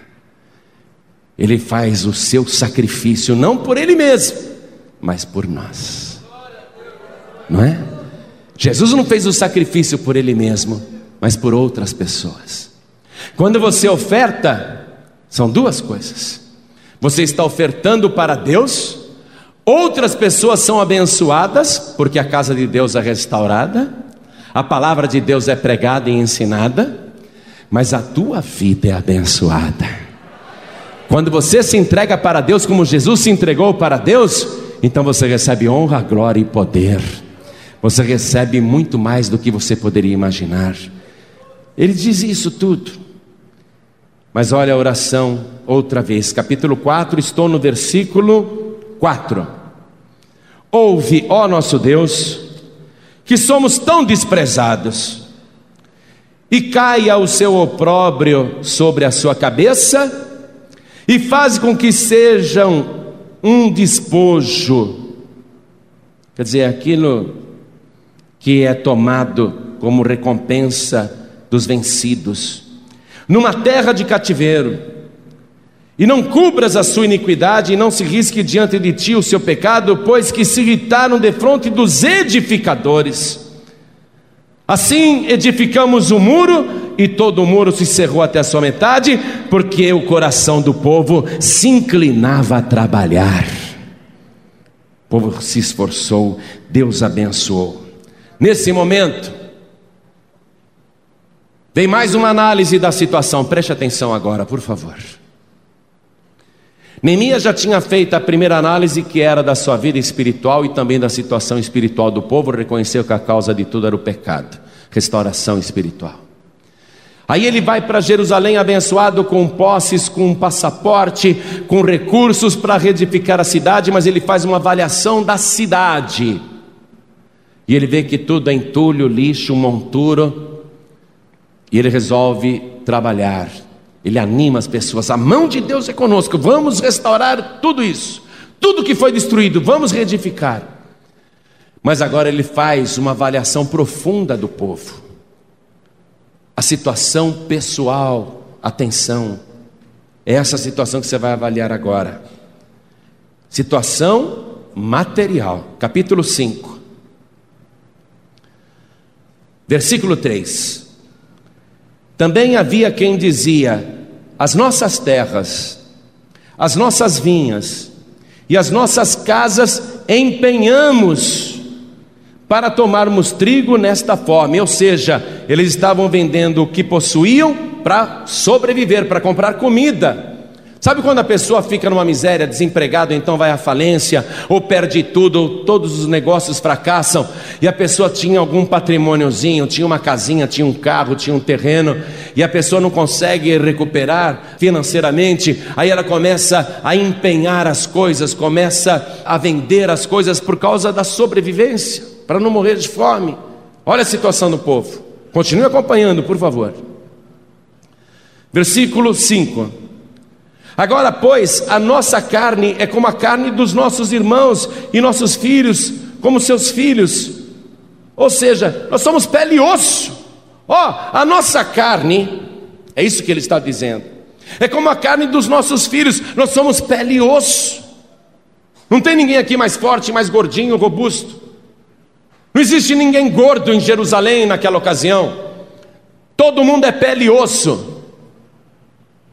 ele faz o seu sacrifício, não por ele mesmo, mas por nós, não é? Jesus não fez o sacrifício por ele mesmo, mas por outras pessoas. Quando você oferta, são duas coisas: você está ofertando para Deus Outras pessoas são abençoadas, porque a casa de Deus é restaurada, a palavra de Deus é pregada e ensinada, mas a tua vida é abençoada. Quando você se entrega para Deus como Jesus se entregou para Deus, então você recebe honra, glória e poder. Você recebe muito mais do que você poderia imaginar. Ele diz isso tudo. Mas olha a oração outra vez, capítulo 4, estou no versículo 4. Ouve, ó nosso Deus, que somos tão desprezados, e caia o seu opróbrio sobre a sua cabeça, e faz com que sejam um despojo, quer dizer, aquilo que é tomado como recompensa dos vencidos, numa terra de cativeiro, e não cubras a sua iniquidade, e não se risque diante de ti o seu pecado, pois que se irritaram de fronte dos edificadores. Assim edificamos o muro, e todo o muro se cerrou até a sua metade, porque o coração do povo se inclinava a trabalhar. O povo se esforçou, Deus abençoou. Nesse momento, vem mais uma análise da situação, preste atenção agora, por favor. Neemias já tinha feito a primeira análise que era da sua vida espiritual e também da situação espiritual do povo, reconheceu que a causa de tudo era o pecado, restauração espiritual. Aí ele vai para Jerusalém abençoado com posses, com um passaporte, com recursos para reedificar a cidade, mas ele faz uma avaliação da cidade. E ele vê que tudo é entulho, lixo, monturo, e ele resolve trabalhar ele anima as pessoas. A mão de Deus é conosco. Vamos restaurar tudo isso. Tudo que foi destruído, vamos reedificar. Mas agora ele faz uma avaliação profunda do povo. A situação pessoal, atenção. É essa situação que você vai avaliar agora. Situação material. Capítulo 5. Versículo 3. Também havia quem dizia: as nossas terras, as nossas vinhas e as nossas casas empenhamos para tomarmos trigo nesta forma, ou seja, eles estavam vendendo o que possuíam para sobreviver, para comprar comida. Sabe quando a pessoa fica numa miséria, desempregado, então vai à falência, ou perde tudo, ou todos os negócios fracassam, e a pessoa tinha algum patrimôniozinho, tinha uma casinha, tinha um carro, tinha um terreno, e a pessoa não consegue recuperar financeiramente, aí ela começa a empenhar as coisas, começa a vender as coisas por causa da sobrevivência, para não morrer de fome. Olha a situação do povo. Continue acompanhando, por favor. Versículo 5. Agora, pois, a nossa carne é como a carne dos nossos irmãos e nossos filhos, como seus filhos. Ou seja, nós somos pele e osso. Ó, oh, a nossa carne, é isso que ele está dizendo, é como a carne dos nossos filhos, nós somos pele e osso. Não tem ninguém aqui mais forte, mais gordinho, robusto. Não existe ninguém gordo em Jerusalém naquela ocasião. Todo mundo é pele e osso.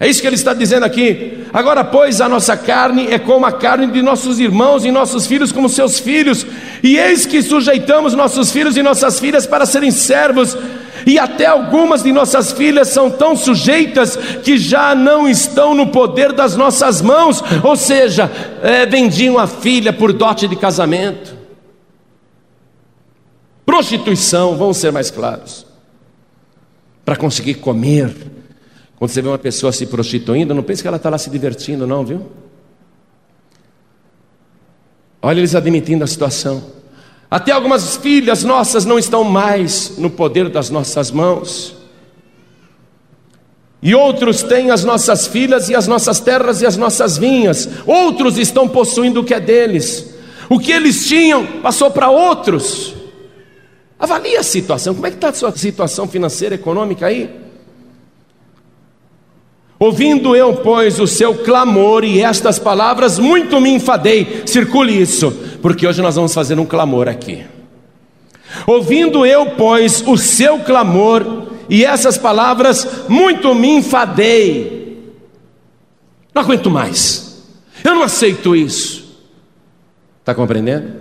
É isso que ele está dizendo aqui. Agora, pois, a nossa carne é como a carne de nossos irmãos e nossos filhos como seus filhos, e eis que sujeitamos nossos filhos e nossas filhas para serem servos, e até algumas de nossas filhas são tão sujeitas que já não estão no poder das nossas mãos, ou seja, é, vendiam a filha por dote de casamento. Prostituição, vamos ser mais claros, para conseguir comer quando você vê uma pessoa se prostituindo, não pense que ela está lá se divertindo, não, viu? Olha eles admitindo a situação. Até algumas filhas nossas não estão mais no poder das nossas mãos. E outros têm as nossas filhas e as nossas terras e as nossas vinhas. Outros estão possuindo o que é deles. O que eles tinham passou para outros. Avalie a situação. Como é que está a sua situação financeira, econômica aí? Ouvindo eu, pois, o seu clamor e estas palavras, muito me enfadei. Circule isso, porque hoje nós vamos fazer um clamor aqui. Ouvindo eu, pois, o seu clamor e essas palavras, muito me enfadei. Não aguento mais. Eu não aceito isso. Está compreendendo?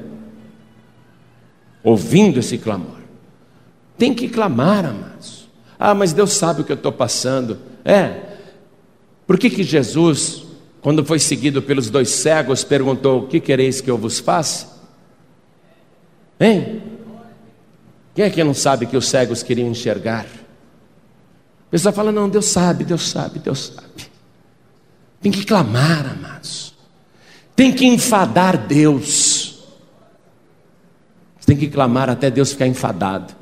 Ouvindo esse clamor. Tem que clamar, amados. Ah, mas Deus sabe o que eu estou passando. É, por que, que Jesus, quando foi seguido pelos dois cegos, perguntou: O que quereis que eu vos faça? Hein? Quem é que não sabe que os cegos queriam enxergar? A pessoa fala: Não, Deus sabe, Deus sabe, Deus sabe. Tem que clamar, amados. Tem que enfadar Deus. Tem que clamar até Deus ficar enfadado.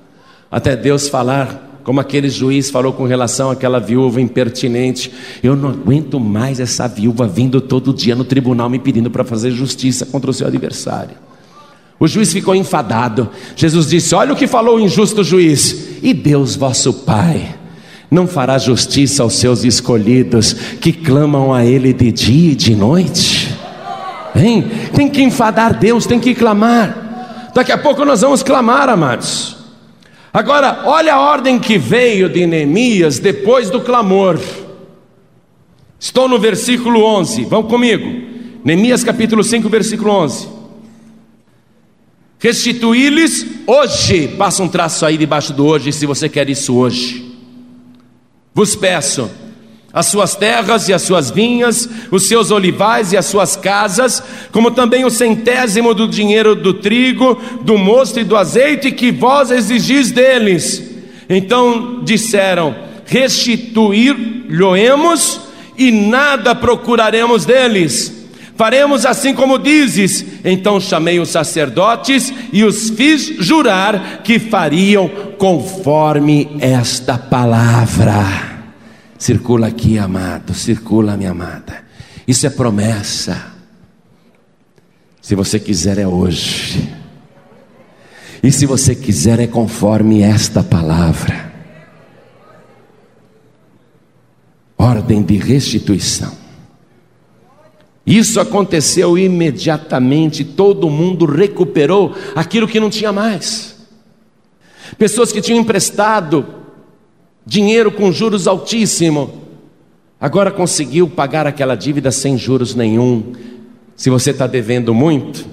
Até Deus falar como aquele juiz falou com relação àquela viúva impertinente. Eu não aguento mais essa viúva vindo todo dia no tribunal me pedindo para fazer justiça contra o seu adversário. O juiz ficou enfadado. Jesus disse: Olha o que falou o injusto juiz. E Deus, vosso Pai, não fará justiça aos seus escolhidos que clamam a Ele de dia e de noite? Hein? Tem que enfadar Deus, tem que clamar. Daqui a pouco nós vamos clamar, amados. Agora, olha a ordem que veio de Neemias depois do clamor. Estou no versículo 11, vão comigo. Neemias capítulo 5, versículo 11. Restituí-lhes hoje, passa um traço aí debaixo do hoje, se você quer isso hoje. Vos peço, as suas terras e as suas vinhas, os seus olivais e as suas casas, como também o centésimo do dinheiro do trigo, do mosto e do azeite que vós exigis deles. Então disseram: Restituir-lhe-emos e nada procuraremos deles. Faremos assim como dizes. Então chamei os sacerdotes e os fiz jurar que fariam conforme esta palavra. Circula aqui, amado, circula, minha amada. Isso é promessa. Se você quiser, é hoje. E se você quiser, é conforme esta palavra. Ordem de restituição. Isso aconteceu imediatamente, todo mundo recuperou aquilo que não tinha mais. Pessoas que tinham emprestado dinheiro com juros altíssimos, agora conseguiu pagar aquela dívida sem juros nenhum. Se você está devendo muito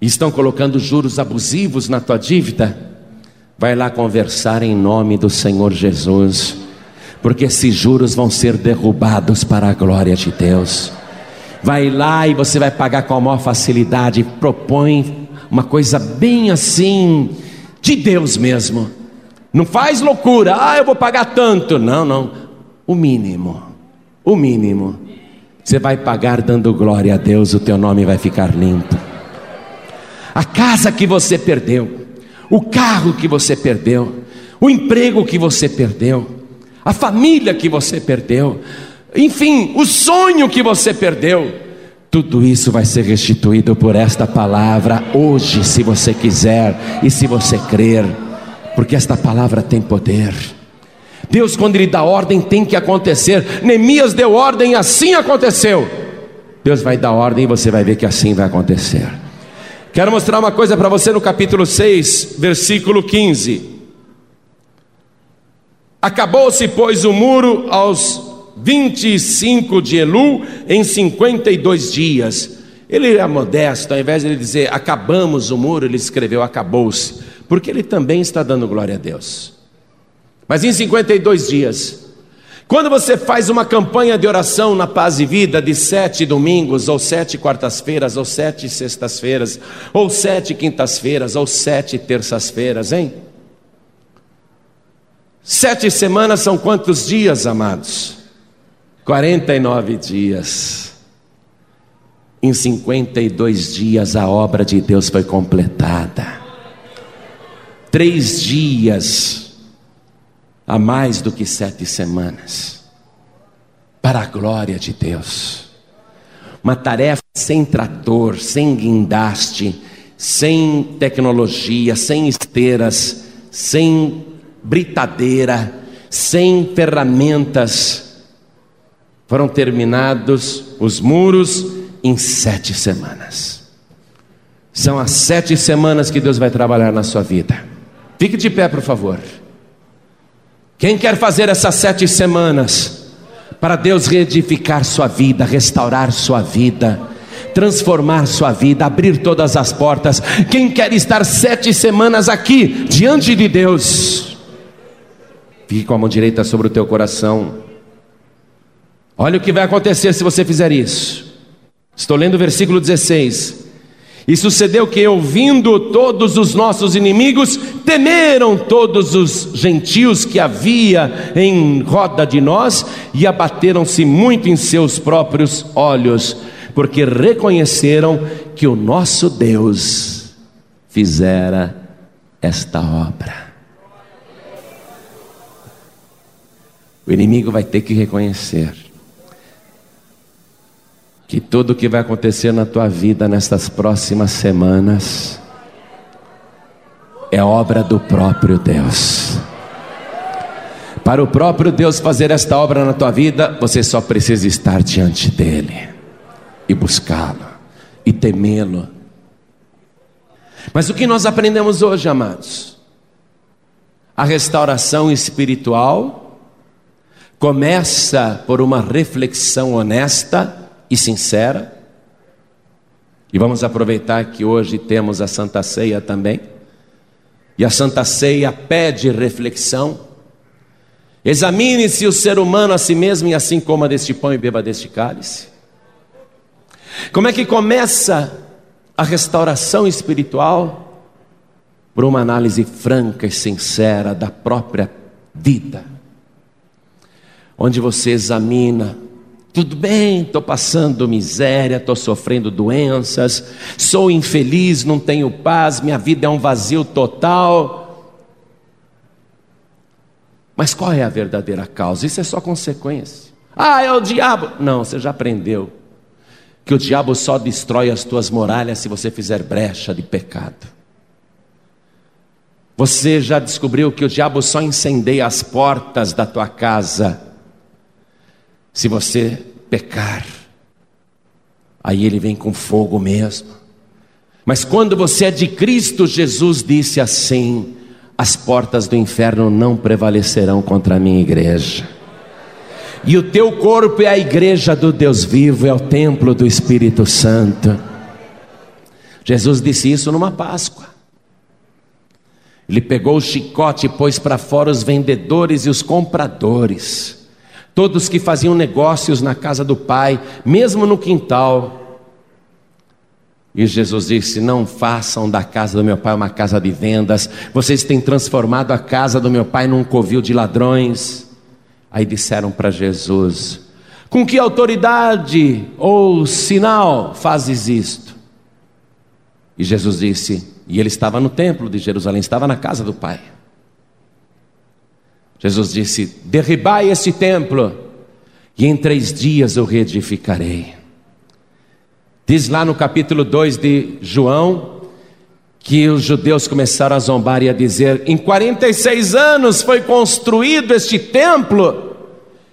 e estão colocando juros abusivos na tua dívida, vai lá conversar em nome do Senhor Jesus, porque esses juros vão ser derrubados para a glória de Deus. Vai lá e você vai pagar com a maior facilidade. Propõe uma coisa bem assim, de Deus mesmo não faz loucura, ah, eu vou pagar tanto. Não, não. O mínimo. O mínimo. Você vai pagar dando glória a Deus, o teu nome vai ficar limpo. A casa que você perdeu, o carro que você perdeu, o emprego que você perdeu, a família que você perdeu, enfim, o sonho que você perdeu. Tudo isso vai ser restituído por esta palavra hoje, se você quiser e se você crer, porque esta palavra tem poder. Deus, quando Ele dá ordem, tem que acontecer. Neemias deu ordem e assim aconteceu. Deus vai dar ordem e você vai ver que assim vai acontecer. Quero mostrar uma coisa para você no capítulo 6, versículo 15. Acabou-se, pois, o muro aos 25 de Elu em 52 dias. Ele é modesto, ao invés de ele dizer acabamos o muro, ele escreveu acabou-se, porque ele também está dando glória a Deus. Mas em 52 dias, quando você faz uma campanha de oração na paz e vida de sete domingos, ou sete quartas-feiras, ou sete sextas-feiras, ou sete quintas-feiras, ou sete terças-feiras, hein? Sete semanas são quantos dias, amados? 49 dias. Em 52 dias a obra de Deus foi completada. Três dias a mais do que sete semanas. Para a glória de Deus. Uma tarefa sem trator, sem guindaste, sem tecnologia, sem esteiras, sem britadeira, sem ferramentas foram terminados os muros em sete semanas. São as sete semanas que Deus vai trabalhar na sua vida. Fique de pé, por favor. Quem quer fazer essas sete semanas para Deus reedificar sua vida, restaurar sua vida, transformar sua vida, abrir todas as portas? Quem quer estar sete semanas aqui diante de Deus? Fique com a mão direita sobre o teu coração. Olha o que vai acontecer se você fizer isso. Estou lendo o versículo 16. E sucedeu que, ouvindo todos os nossos inimigos, temeram todos os gentios que havia em roda de nós e abateram-se muito em seus próprios olhos, porque reconheceram que o nosso Deus fizera esta obra. O inimigo vai ter que reconhecer que tudo o que vai acontecer na tua vida nestas próximas semanas é obra do próprio Deus. Para o próprio Deus fazer esta obra na tua vida, você só precisa estar diante dele e buscá-lo e temê-lo. Mas o que nós aprendemos hoje, amados? A restauração espiritual começa por uma reflexão honesta e sincera. E vamos aproveitar que hoje temos a Santa Ceia também. E a Santa Ceia pede reflexão. Examine-se o ser humano a si mesmo e assim coma deste pão e beba deste cálice. Como é que começa a restauração espiritual? Por uma análise franca e sincera da própria vida, onde você examina tudo bem, estou passando miséria, estou sofrendo doenças, sou infeliz, não tenho paz, minha vida é um vazio total. Mas qual é a verdadeira causa? Isso é só consequência. Ah, é o diabo. Não, você já aprendeu que o diabo só destrói as tuas muralhas se você fizer brecha de pecado. Você já descobriu que o diabo só incendeia as portas da tua casa se você pecar, aí ele vem com fogo mesmo. Mas quando você é de Cristo, Jesus disse assim: as portas do inferno não prevalecerão contra a minha igreja. E o teu corpo é a igreja do Deus vivo, é o templo do Espírito Santo. Jesus disse isso numa Páscoa. Ele pegou o chicote e pôs para fora os vendedores e os compradores todos que faziam negócios na casa do pai, mesmo no quintal. E Jesus disse: Não façam da casa do meu pai uma casa de vendas, vocês têm transformado a casa do meu pai num covil de ladrões. Aí disseram para Jesus: Com que autoridade ou sinal fazes isto? E Jesus disse: E ele estava no templo de Jerusalém, estava na casa do Pai. Jesus disse: Derribai este templo, e em três dias eu reedificarei. Diz lá no capítulo 2 de João que os judeus começaram a zombar e a dizer: Em 46 anos foi construído este templo,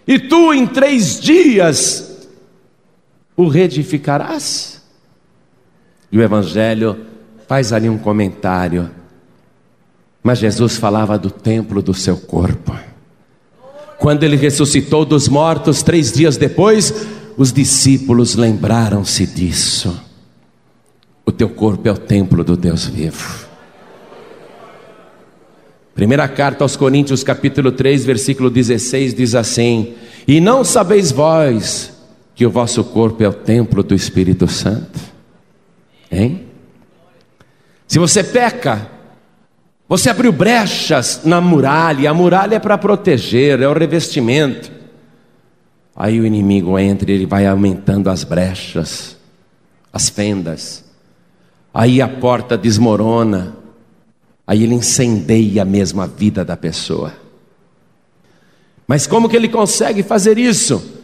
e tu em três dias o reedificarás. E o Evangelho faz ali um comentário. Mas Jesus falava do templo do seu corpo. Quando ele ressuscitou dos mortos, três dias depois, os discípulos lembraram-se disso. O teu corpo é o templo do Deus vivo. Primeira carta aos Coríntios, capítulo 3, versículo 16, diz assim: E não sabeis vós que o vosso corpo é o templo do Espírito Santo? Hein? Se você peca, você abriu brechas na muralha, a muralha é para proteger, é o revestimento. Aí o inimigo entra e ele vai aumentando as brechas, as fendas. Aí a porta desmorona, aí ele incendeia mesmo a vida da pessoa. Mas como que ele consegue fazer isso?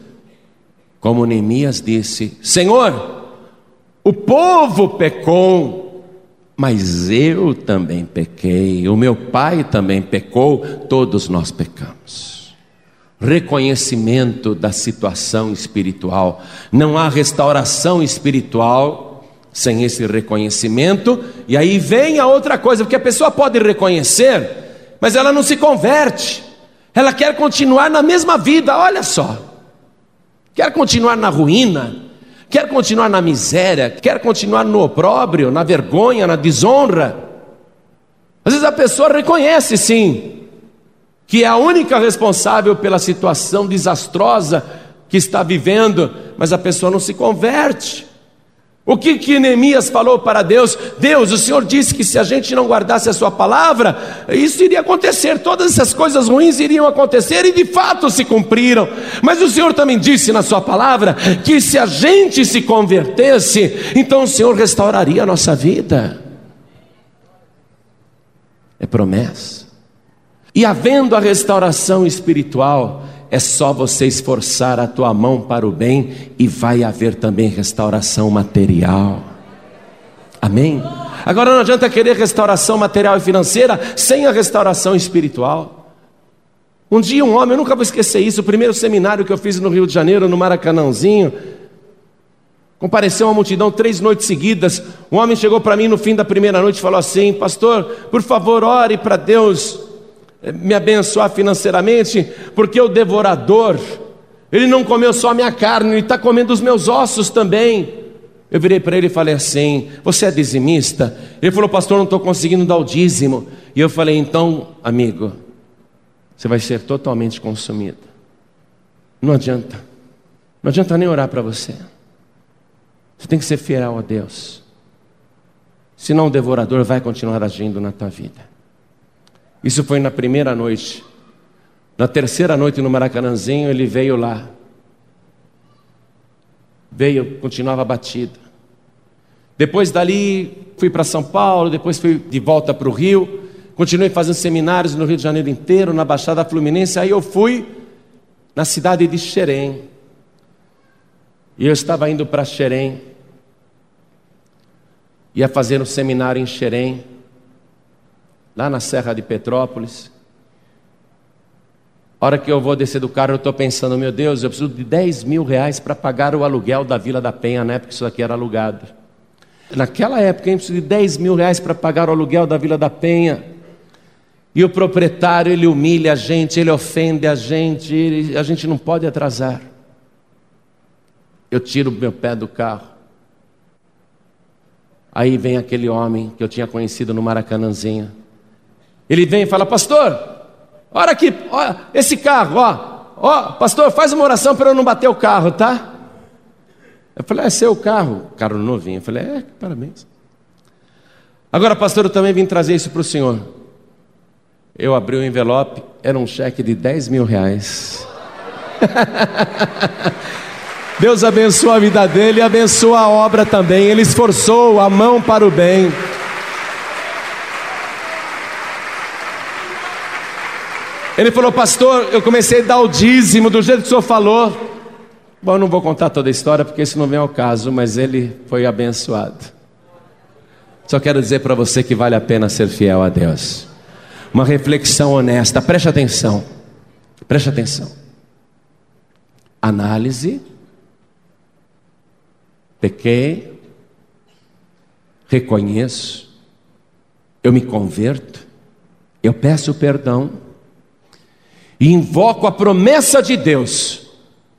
Como Neemias disse: Senhor, o povo pecou, mas eu também pequei, o meu pai também pecou, todos nós pecamos. Reconhecimento da situação espiritual. Não há restauração espiritual sem esse reconhecimento, e aí vem a outra coisa, porque a pessoa pode reconhecer, mas ela não se converte, ela quer continuar na mesma vida, olha só, quer continuar na ruína, quer continuar na miséria, quer continuar no opróbrio, na vergonha, na desonra. Às vezes a pessoa reconhece sim que é a única responsável pela situação desastrosa que está vivendo, mas a pessoa não se converte. O que que Neemias falou para Deus? Deus, o Senhor disse que se a gente não guardasse a sua palavra, isso iria acontecer, todas essas coisas ruins iriam acontecer e de fato se cumpriram. Mas o Senhor também disse na sua palavra que se a gente se convertesse, então o Senhor restauraria a nossa vida. É promessa. E havendo a restauração espiritual, é só você esforçar a tua mão para o bem e vai haver também restauração material. Amém? Agora não adianta querer restauração material e financeira sem a restauração espiritual. Um dia um homem, eu nunca vou esquecer isso, o primeiro seminário que eu fiz no Rio de Janeiro, no Maracanãzinho, compareceu uma multidão três noites seguidas. Um homem chegou para mim no fim da primeira noite e falou assim: Pastor, por favor, ore para Deus me abençoar financeiramente, porque o devorador, ele não comeu só a minha carne, ele está comendo os meus ossos também. Eu virei para ele e falei assim: Você é dizimista? Ele falou, Pastor, não estou conseguindo dar o dízimo. E eu falei: Então, amigo, você vai ser totalmente consumido. Não adianta, não adianta nem orar para você. Você tem que ser fiel a Deus. Senão o devorador vai continuar agindo na tua vida. Isso foi na primeira noite. Na terceira noite no Maracanãzinho, ele veio lá. Veio, continuava batido. Depois dali, fui para São Paulo, depois fui de volta para o Rio. Continuei fazendo seminários no Rio de Janeiro inteiro, na Baixada Fluminense. Aí eu fui na cidade de Xerém. E eu estava indo para Xerém. Ia fazer um seminário em Xerém lá na Serra de Petrópolis. A hora que eu vou descer do carro, eu estou pensando, meu Deus, eu preciso de 10 mil reais para pagar o aluguel da Vila da Penha, né? Porque isso aqui era alugado. Naquela época, eu preciso de 10 mil reais para pagar o aluguel da Vila da Penha. E o proprietário, ele humilha a gente, ele ofende a gente, ele, a gente não pode atrasar. Eu tiro meu pé do carro. Aí vem aquele homem que eu tinha conhecido no Maracanãzinho. Ele vem e fala: Pastor, olha aqui, ó, esse carro, ó, ó, pastor, faz uma oração para eu não bater o carro, tá? Eu falei: É seu carro, carro novinho. Eu falei: É, parabéns. Agora, pastor, eu também vim trazer isso para o senhor. Eu abri o envelope, era um cheque de 10 mil reais. Deus abençoa a vida dele e abençoa a obra também. Ele esforçou a mão para o bem. Ele falou, pastor, eu comecei a dar o dízimo do jeito que o senhor falou. Bom, eu não vou contar toda a história porque isso não vem ao caso, mas ele foi abençoado. Só quero dizer para você que vale a pena ser fiel a Deus. Uma reflexão honesta, preste atenção. Preste atenção. Análise. Pequei. Reconheço. Eu me converto. Eu peço perdão. E invoco a promessa de Deus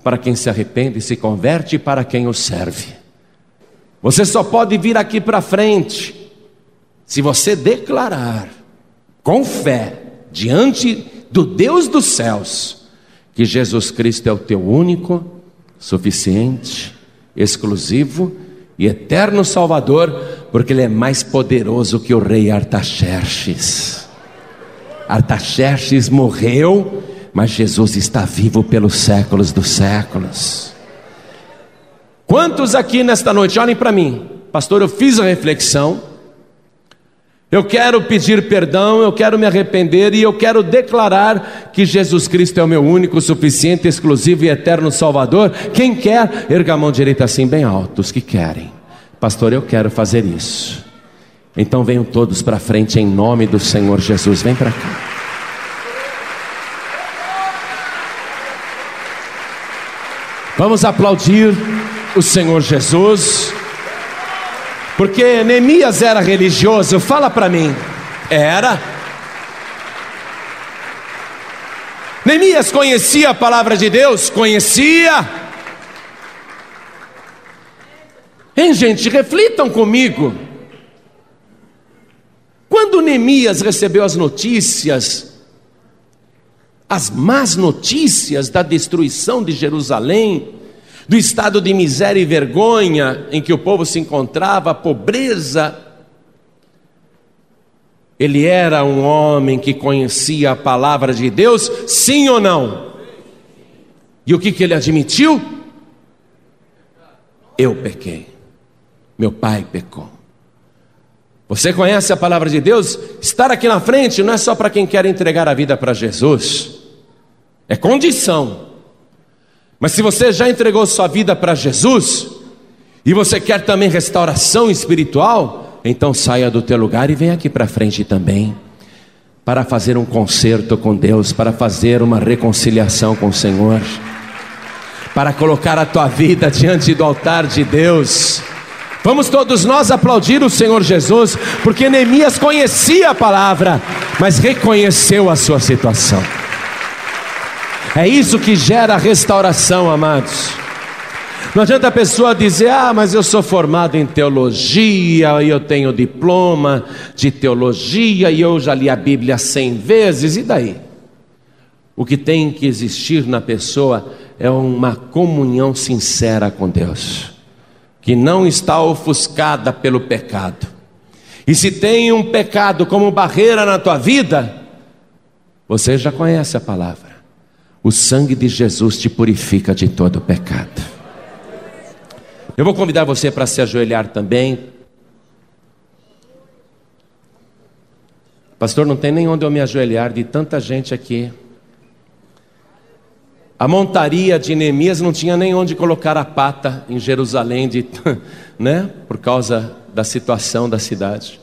para quem se arrepende e se converte e para quem o serve. Você só pode vir aqui para frente se você declarar com fé diante do Deus dos céus que Jesus Cristo é o teu único, suficiente, exclusivo e eterno Salvador, porque ele é mais poderoso que o rei Artaxerxes. Artaxerxes morreu mas Jesus está vivo pelos séculos dos séculos. Quantos aqui nesta noite, olhem para mim, pastor, eu fiz a reflexão, eu quero pedir perdão, eu quero me arrepender e eu quero declarar que Jesus Cristo é o meu único, suficiente, exclusivo e eterno Salvador. Quem quer, erga a mão direita assim, bem alto, os que querem. Pastor, eu quero fazer isso. Então venham todos para frente em nome do Senhor Jesus. Vem para cá. Vamos aplaudir o Senhor Jesus, porque Neemias era religioso, fala para mim, era. Neemias conhecia a palavra de Deus? Conhecia. Hein, gente, reflitam comigo. Quando Neemias recebeu as notícias as más notícias da destruição de Jerusalém, do estado de miséria e vergonha em que o povo se encontrava, a pobreza. Ele era um homem que conhecia a palavra de Deus, sim ou não? E o que, que ele admitiu? Eu pequei, meu pai pecou. Você conhece a palavra de Deus? Estar aqui na frente não é só para quem quer entregar a vida para Jesus é condição. Mas se você já entregou sua vida para Jesus e você quer também restauração espiritual, então saia do teu lugar e venha aqui para frente também, para fazer um concerto com Deus, para fazer uma reconciliação com o Senhor, para colocar a tua vida diante do altar de Deus. Vamos todos nós aplaudir o Senhor Jesus, porque Neemias conhecia a palavra, mas reconheceu a sua situação. É isso que gera restauração, amados. Não adianta a pessoa dizer, ah, mas eu sou formado em teologia, eu tenho diploma de teologia, e eu já li a Bíblia cem vezes, e daí? O que tem que existir na pessoa é uma comunhão sincera com Deus, que não está ofuscada pelo pecado. E se tem um pecado como barreira na tua vida, você já conhece a palavra. O sangue de Jesus te purifica de todo pecado. Eu vou convidar você para se ajoelhar também. Pastor, não tem nem onde eu me ajoelhar de tanta gente aqui. A montaria de Neemias não tinha nem onde colocar a pata em Jerusalém, de, né? por causa da situação da cidade.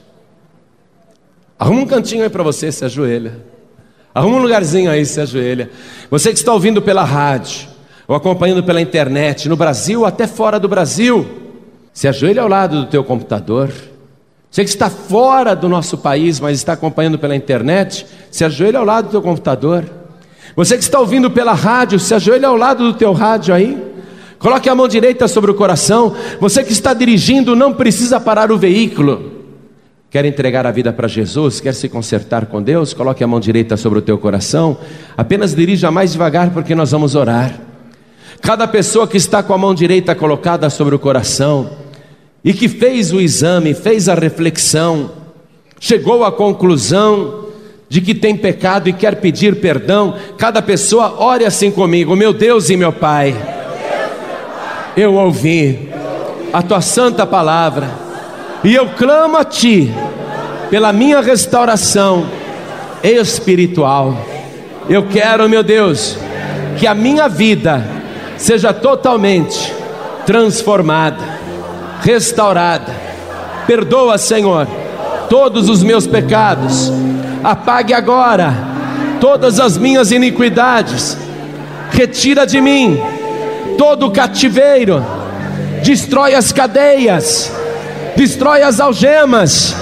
Arruma um cantinho aí para você, se ajoelha. Arruma um lugarzinho aí, se ajoelha. Você que está ouvindo pela rádio, ou acompanhando pela internet, no Brasil ou até fora do Brasil, se ajoelha ao lado do teu computador. Você que está fora do nosso país, mas está acompanhando pela internet, se ajoelha ao lado do teu computador. Você que está ouvindo pela rádio, se ajoelha ao lado do teu rádio aí. Coloque a mão direita sobre o coração. Você que está dirigindo, não precisa parar o veículo. Quer entregar a vida para Jesus? Quer se consertar com Deus? Coloque a mão direita sobre o teu coração. Apenas dirija mais devagar porque nós vamos orar. Cada pessoa que está com a mão direita colocada sobre o coração e que fez o exame, fez a reflexão, chegou à conclusão de que tem pecado e quer pedir perdão, cada pessoa ore assim comigo: Meu Deus e meu Pai, eu ouvi a tua santa palavra e eu clamo a Ti pela minha restauração espiritual. Eu quero, meu Deus, que a minha vida seja totalmente transformada, restaurada. Perdoa, Senhor, todos os meus pecados. Apague agora todas as minhas iniquidades. Retira de mim todo o cativeiro. Destrói as cadeias. Destrói as algemas.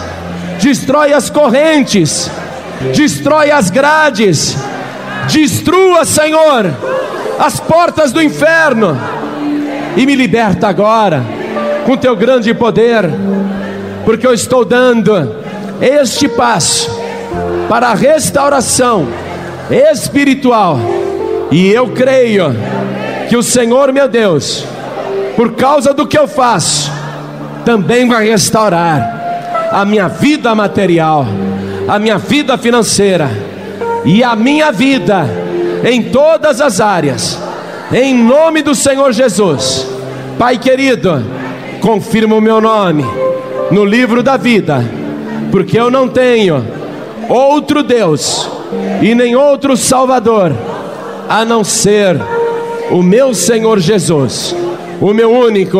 Destrói as correntes. Destrói as grades Destrua, Senhor, as portas do inferno e me liberta agora com teu grande poder, porque eu estou dando este passo para a restauração espiritual. E eu creio que o Senhor, meu Deus, por causa do que eu faço, também vai restaurar a minha vida material, a minha vida financeira e a minha vida em todas as áreas, em nome do Senhor Jesus. Pai querido, confirma o meu nome no livro da vida, porque eu não tenho outro Deus e nem outro Salvador a não ser o meu Senhor Jesus, o meu único,